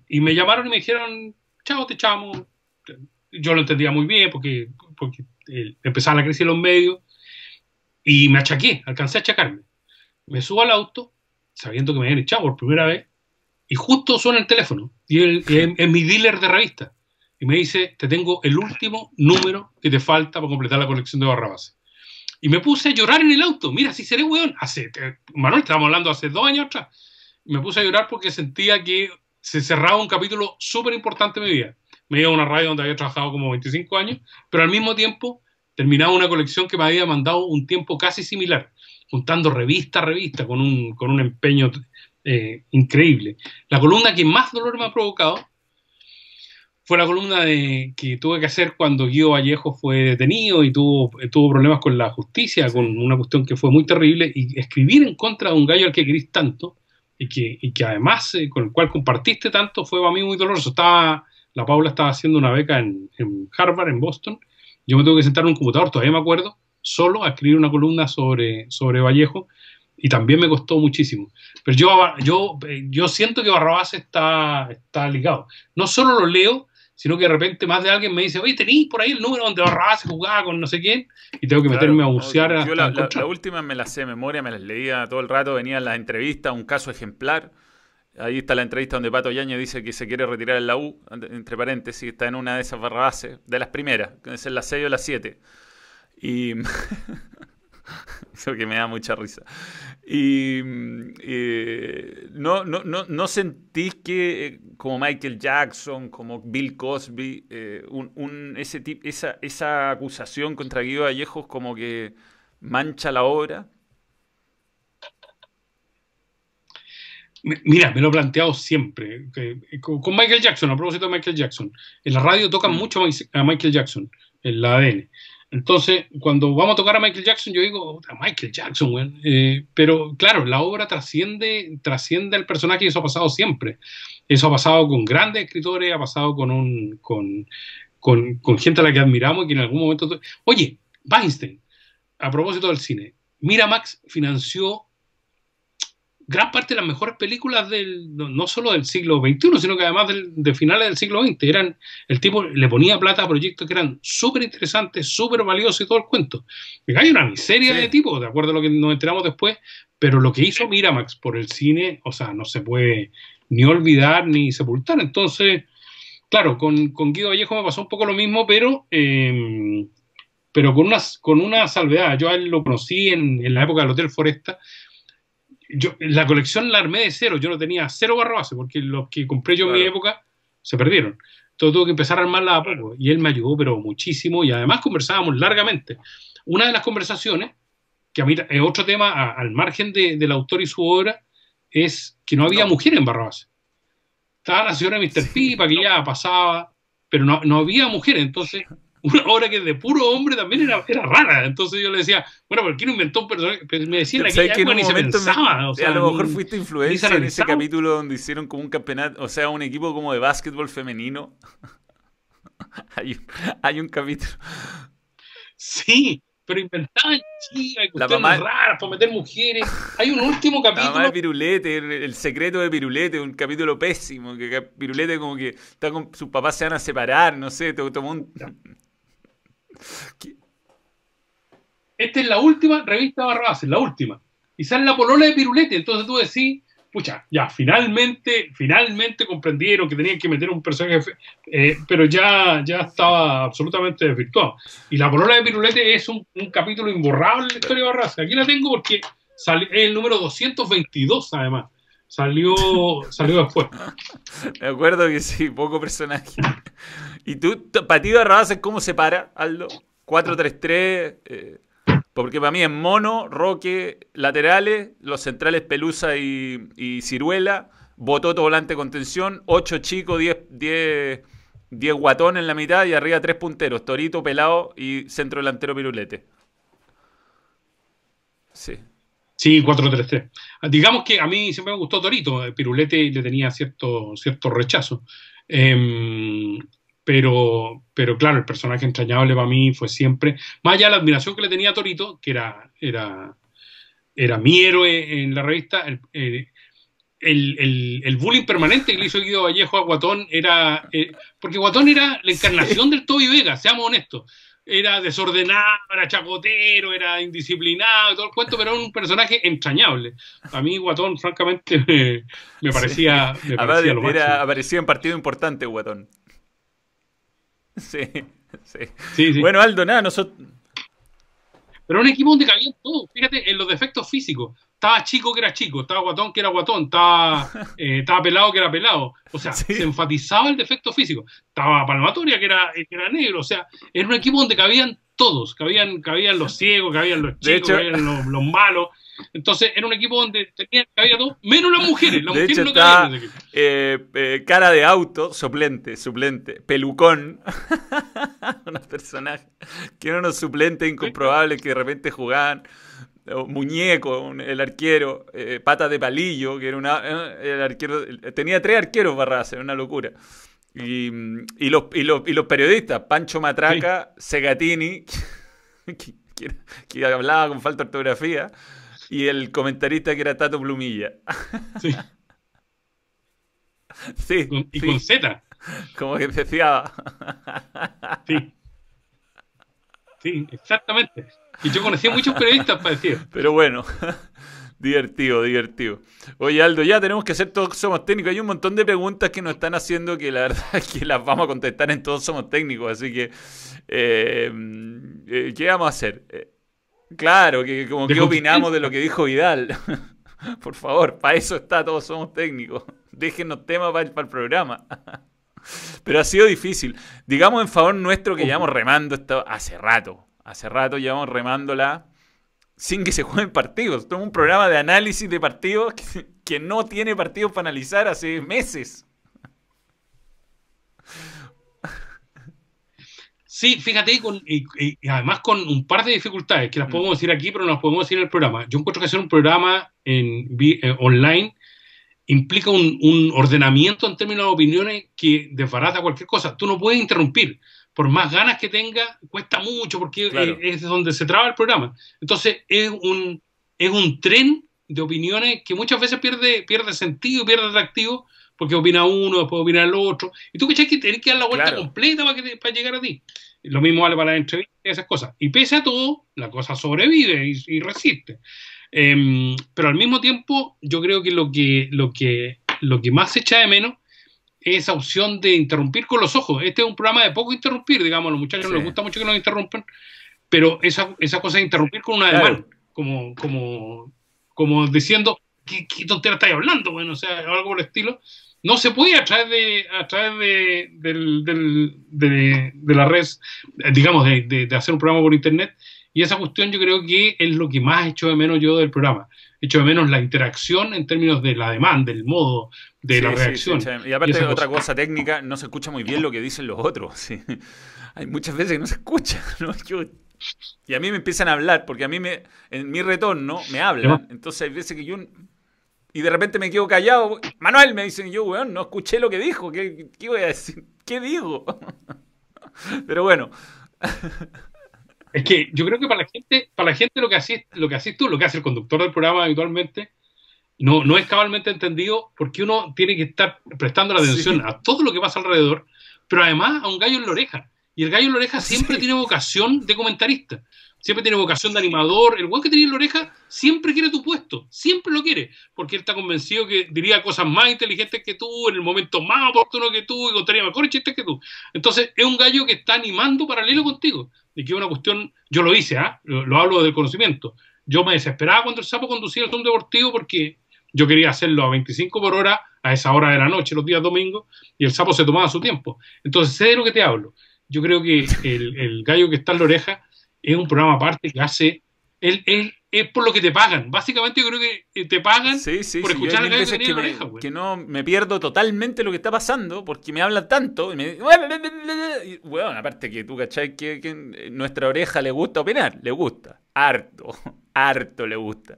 Y me llamaron y me dijeron, chao, te echamos. Yo lo entendía muy bien porque, porque eh, empezaba la crisis en los medios y me achaqué, alcancé a achacarme me subo al auto, sabiendo que me habían echado por primera vez, y justo suena el teléfono, y es mi dealer de revista, y me dice, te tengo el último número que te falta para completar la colección de Barrabás. Y me puse a llorar en el auto, mira, si seré weón, hace, Manuel, estábamos hablando hace dos años atrás, me puse a llorar porque sentía que se cerraba un capítulo súper importante en mi vida. Me iba a una radio donde había trabajado como 25 años, pero al mismo tiempo terminaba una colección que me había mandado un tiempo casi similar juntando revista a revista con un, con un empeño eh, increíble. La columna que más dolor me ha provocado fue la columna de, que tuve que hacer cuando Guido Vallejo fue detenido y tuvo, tuvo problemas con la justicia, con una cuestión que fue muy terrible, y escribir en contra de un gallo al que querís tanto y que, y que además eh, con el cual compartiste tanto fue para mí muy doloroso. Estaba, la Paula estaba haciendo una beca en, en Harvard, en Boston, yo me tuve que sentar en un computador, todavía me acuerdo, solo a escribir una columna sobre, sobre Vallejo y también me costó muchísimo. Pero yo, yo, yo siento que Barrabás está, está ligado. No solo lo leo, sino que de repente más de alguien me dice, oye, tenéis por ahí el número donde Barrabás jugaba con no sé quién, y tengo que meterme a bucear. Yo la, la, última me la sé de memoria, me las leía todo el rato, venían las entrevistas, un caso ejemplar. Ahí está la entrevista donde Pato Yaño dice que se quiere retirar en la U, entre paréntesis, está en una de esas barrabases, de las primeras, que es en la 6 o la 7. Y eso que me da mucha risa. Y eh, no, no, no, no, sentís que eh, como Michael Jackson, como Bill Cosby, eh, un, ese esa, esa acusación contra Guido Vallejos como que mancha la obra? Mira, me lo he planteado siempre. con Michael Jackson, a propósito de Michael Jackson. En la radio tocan mm. mucho a Michael Jackson, en la ADN. Entonces, cuando vamos a tocar a Michael Jackson, yo digo, Michael Jackson, eh, pero claro, la obra trasciende, trasciende el personaje y eso ha pasado siempre. Eso ha pasado con grandes escritores, ha pasado con, un, con, con, con gente a la que admiramos y que en algún momento... Oye, Weinstein, a propósito del cine, Miramax financió gran parte de las mejores películas del, no solo del siglo XXI, sino que además de finales del siglo XX. Eran, el tipo le ponía plata a proyectos que eran súper interesantes, súper valiosos y todo el cuento. hay una miseria de tipos, de acuerdo a lo que nos enteramos después, pero lo que hizo Miramax por el cine, o sea, no se puede ni olvidar ni sepultar. Entonces, claro, con, con Guido Vallejo me pasó un poco lo mismo, pero... Em, pero con una, con una salvedad. Yo a él lo conocí en, en la época del Hotel Foresta, yo, la colección la armé de cero, yo no tenía cero barra base, porque los que compré yo en mi época se perdieron. Entonces tuve que empezar a armarla a poco. Y él me ayudó, pero muchísimo, y además conversábamos largamente. Una de las conversaciones, que a mí es otro tema al margen del autor y su obra, es que no había mujer en barra base. Estaba la señora Mr. Pipa, que ya pasaba, pero no, no había mujer. Entonces una obra que de puro hombre también era, era rara. Entonces yo le decía, bueno, ¿por qué no inventó un personaje? Me decían aquí que ni se pensaba. o sea, a lo mejor fuiste influencia en ese capítulo donde hicieron como un campeonato, o sea, un equipo como de básquetbol femenino. hay, hay un capítulo. Sí, pero inventaban chicas, cuestiones mamá... raras para meter mujeres. Hay un último capítulo. La mamá de Pirulete, el, secreto de Pirulete, un capítulo pésimo, que Pirulete como que está con, sus papás se van a separar, no sé, tomó un, esta es la última revista Barrabás, la última. Y sale la polola de Pirulete. Entonces tú decís, pucha, ya, finalmente, finalmente comprendieron que tenían que meter un personaje, eh, pero ya, ya estaba absolutamente desvirtuado. Y la polola de Pirulete es un, capítulo imborrable de la historia de Barrabás. Aquí la tengo porque es el número 222, además. Salió, salió después. Me acuerdo que sí, poco personaje. ¿Y tú, para ti Barrabás, cómo se para, Aldo? 4-3-3, eh, porque para mí es mono, roque, laterales, los centrales Pelusa y, Ciruela, Bototo volante contención, 8 chicos, 10, 10, 10 guatón en la mitad y arriba 3 punteros, Torito, Pelado y centro delantero Pirulete. Sí. Sí, 4-3-3. Digamos que a mí siempre me gustó Torito, Pirulete le tenía cierto, cierto rechazo. Eh, pero, pero claro, el personaje entrañable para mí fue siempre, más allá de la admiración que le tenía a Torito, que era, era, era mi héroe en la revista, el, el, bullying permanente que le hizo Guido Vallejo a Guatón era, eh, porque Guatón era la encarnación del Toby Vega, seamos honestos. Era desordenado, era chacotero, era indisciplinado, todo el cuento, pero era un personaje entrañable. A mí, Guatón, francamente, me, parecía, me parecía lo Aparecía en partido importante, Guatón. Sí, sí. Bueno, Aldo, nada, nosotros. Pero un equipo donde cabían todos. Fíjate en los defectos físicos. Estaba chico que era chico, estaba guatón que era guatón, estaba, eh, estaba pelado que era pelado. O sea, se enfatizaba el defecto físico. Estaba Palmatoria que era, que era negro. O sea, era un equipo donde cabían todos. Cabían, cabían los ciegos, cabían los chicos, cabían los, los malos. Entonces era un equipo donde tenía, había todo, menos las mujeres. Las de mujeres hecho, no está, eh, eh, cara de auto, suplente, suplente, pelucón. unos personajes que eran unos suplentes incomprobables que de repente jugaban. Muñeco, el arquero, eh, pata de palillo, que era una, el arquero, tenía tres arqueros Barras, era una locura. Y, y, los, y, los, y los periodistas, Pancho Matraca, Segatini, que, que, hablaba con falta de ortografía, y el comentarista que era Tato Plumilla. Sí. sí y con Z. Como que decía. Sí. Sí, exactamente. Y yo conocía muchos periodistas para decir. Pero bueno, divertido, divertido. Oye, Aldo, ya tenemos que hacer Todos Somos Técnicos. Hay un montón de preguntas que nos están haciendo que la verdad es que las vamos a contestar en Todos Somos Técnicos. Así que, eh, eh, ¿qué vamos a hacer? Eh, Claro, que como qué opinamos de lo que dijo Vidal. Por favor, para eso está, todos somos técnicos. Déjenos temas para el, programa. Pero ha sido difícil. Digamos en favor nuestro que llevamos remando esto hace rato. Hace rato llevamos remándola sin que se jueguen partidos. Todo un programa de análisis de partidos que no tiene partidos para analizar hace meses. Sí, fíjate, y, además con un par de dificultades que las mm. podemos decir aquí, pero no las podemos decir en el programa. Yo encuentro que hacer un programa en, eh, online implica un, ordenamiento en términos de opiniones que desbarata cualquier cosa. Tú no puedes interrumpir. Por más ganas que tenga, cuesta mucho porque es donde se traba el programa. Entonces, es un, es un tren de opiniones que muchas veces pierde, pierde sentido, pierde atractivo, porque opina uno, después opina el otro. Y tú que tienes que dar la vuelta completa para, que, para llegar a ti. Lo mismo vale para las entrevistas y esas cosas. Y pese a todo, la cosa sobrevive y, resiste. Em, pero al mismo tiempo, yo creo que lo que, lo que, lo que más se echa de menos esa opción de interrumpir con los ojos. Este es un programa de poco interrumpir, digamos, a los muchachos les gusta mucho que nos interrumpan, pero esa, esa cosa de interrumpir con una claro. como, como, como diciendo, ¿qué, qué tontera estáis hablando? Bueno, o sea, algo por el estilo no se puede a través de, a través de, de, la red, digamos, de, hacer un programa por internet. Y esa cuestión yo creo que es lo que más hecho de menos yo del programa. Hecho de menos la interacción en términos de la demanda, del modo, de la reacción. y aparte de otra cosa técnica, no se escucha muy bien lo que dicen los otros. Hay muchas veces que no se escucha. y a mí me empiezan a hablar, porque a mí me, en mi retorno me hablan. Entonces hay veces que yo y de repente me quedo callado. Manuel me dicen, yo, weón, no escuché lo que dijo. ¿Qué, qué voy a decir? ¿Qué digo? Pero bueno. Es que yo creo que para la gente, para la gente lo que haces, lo que haces tú, lo que hace el conductor del programa habitualmente, no, no es cabalmente entendido porque uno tiene que estar prestando la atención a todo lo que pasa alrededor, pero además a un gallo en la oreja. Y el gallo en la oreja siempre tiene vocación de comentarista siempre tiene vocación de animador. El weón que tenía en la oreja siempre quiere tu puesto, siempre lo quiere, porque él está convencido que diría cosas más inteligentes que tú, en el momento más oportuno que tú, y contaría mejores chistes que tú. Entonces, es un gallo que está animando paralelo contigo. Y que es una cuestión, yo lo hice, ¿ah? lo, hablo del conocimiento. Yo me desesperaba cuando el sapo conducía el Zoom deportivo porque yo quería hacerlo a 25 por hora a esa hora de la noche, los días domingos, y el sapo se tomaba su tiempo. Entonces, sé de lo que te hablo. Yo creo que el, el gallo que está en la oreja es un programa aparte que hace. Él, es por lo que te pagan. Básicamente yo creo que eh, te pagan por escuchar a que, que, oreja, que no me pierdo totalmente lo que está pasando porque me habla tanto y me bueno, aparte que tú cachai que, que nuestra oreja le gusta opinar, le gusta, harto, harto le gusta.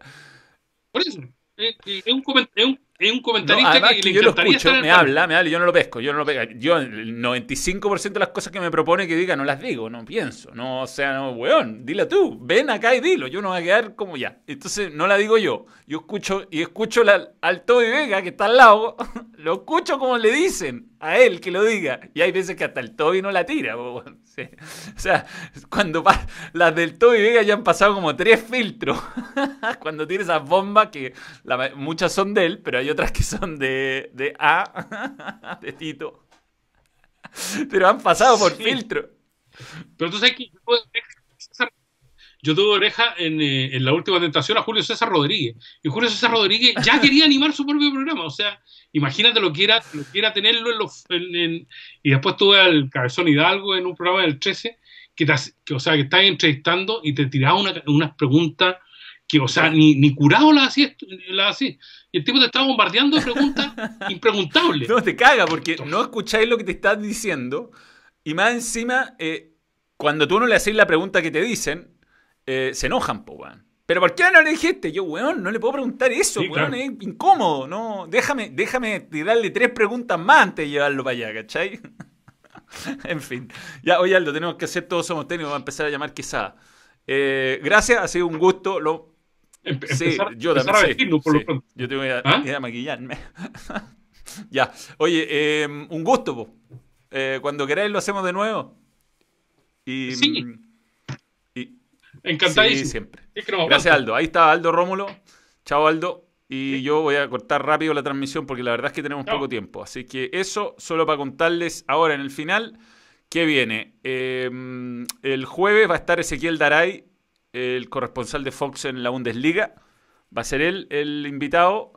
Por eso, es, un, es un es un comentarista que, yo lo escucho, me habla, me habla, yo no lo pesco, yo no lo pesco. Yo el 95% de las cosas que me propone que diga no las digo, no pienso, no, o sea, no, weón, dila tú, ven acá y dilo, yo no voy a quedar como ya. Entonces no la digo yo, yo escucho y escucho la, al Toby Vega que está al lado, lo escucho como le dicen a él que lo diga. Y hay veces que hasta el Toby no la tira. O sea, cuando las del Toby Vega ya han pasado como tres filtros. cuando tiene esas bombas que muchas son de él, pero hay otras que son de, de A, de Tito. Pero han pasado por filtro. Pero tú sabes que yo tuve oreja en, eh, en, la última tentación a Julio César Rodríguez. Y Julio César Rodríguez ya quería animar su propio programa. O sea, imagínate lo que era, lo tenerlo en los. y después tuve al Cabezón Hidalgo en un programa del 13, que, o sea, que estaba entrevistando y te tiraba unas preguntas que, o sea, ni, ni curado las hacía, Y el tipo te estaba bombardeando de preguntas impreguntables. No, te caga, porque no escucháis lo que te estás diciendo. Y más encima, eh, cuando tú no le haces la pregunta que te dicen, eh, se enojan, po, weón. ¿Pero por qué no le dijiste? Yo, weón, no le puedo preguntar eso, weón, es incómodo, no. Déjame, déjame tirarle tres preguntas más antes de llevarlo para allá, ¿cachai? en fin. Ya, oye, Aldo, tenemos que hacer todos somos técnicos, vamos a empezar a llamar quizá. Eh, gracias, ha sido un gusto. Lo... sí, yo también. Sí, por lo Yo tengo que ¿Ah? ir a, maquillarme. ya, oye, em, un gusto, po. Eh, cuando queráis lo hacemos de nuevo. Y, sí. Encantadísimo. Sí, siempre. Gracias, Aldo. Ahí está Aldo Rómulo. Chao, Aldo. Y yo voy a cortar rápido la transmisión porque la verdad es que tenemos poco tiempo. Así que eso solo para contarles ahora en el final qué viene. Em, el jueves va a estar Ezequiel Daray, el corresponsal de Fox en la Bundesliga. Va a ser él el invitado.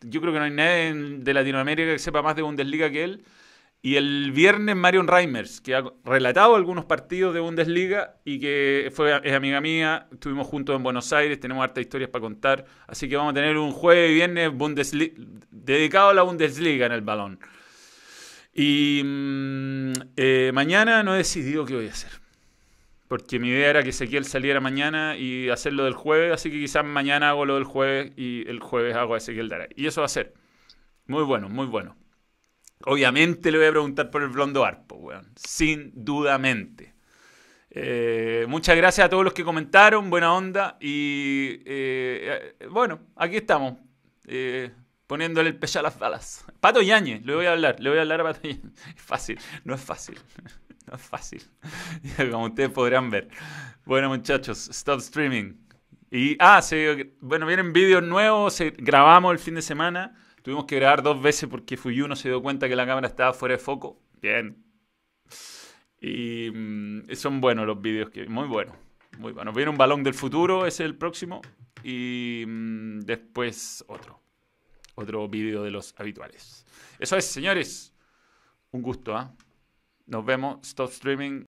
Yo creo que no hay nadie de Latinoamérica que sepa más de Bundesliga que él. Y el viernes Marion Reimers, que ha relatado algunos partidos de Bundesliga y que fue, es amiga mía, estuvimos juntos en Buenos Aires, tenemos hartas historias para contar, así que vamos a tener un jueves y viernes dedicado a la Bundesliga en el balón. Y mm, eh, mañana no he decidido qué voy a hacer. Porque mi idea era que Ezequiel saliera mañana y hacerlo del jueves, así que quizás mañana hago lo del jueves y el jueves hago a Ezequiel Daray. Y eso va a ser muy bueno, muy bueno. Obviamente le voy a preguntar por el blondo arpo. Sin dudamente. Eh, muchas gracias a todos los que comentaron, buena onda. Y eh, eh, bueno, aquí estamos. poniéndole el pecho a las balas. Pato Yañez, le voy a hablar, le voy a hablar a Pato Yañez. Es fácil, no es fácil. No es fácil. Como ustedes podrán ver. Bueno, muchachos, stop streaming. Y, ah, bueno, vienen vídeos nuevos, grabamos el fin de semana. Tuvimos que grabar dos veces porque uno se dio cuenta que la cámara estaba fuera de foco. Bien. Y mm, son buenos los vídeos, que, muy buenos. Muy bueno. Viene un balón del futuro, ese es el próximo. Y mm, después otro. Otro vídeo de los habituales. Eso es, señores. Un gusto, ¿ah? Nos vemos. Stop streaming.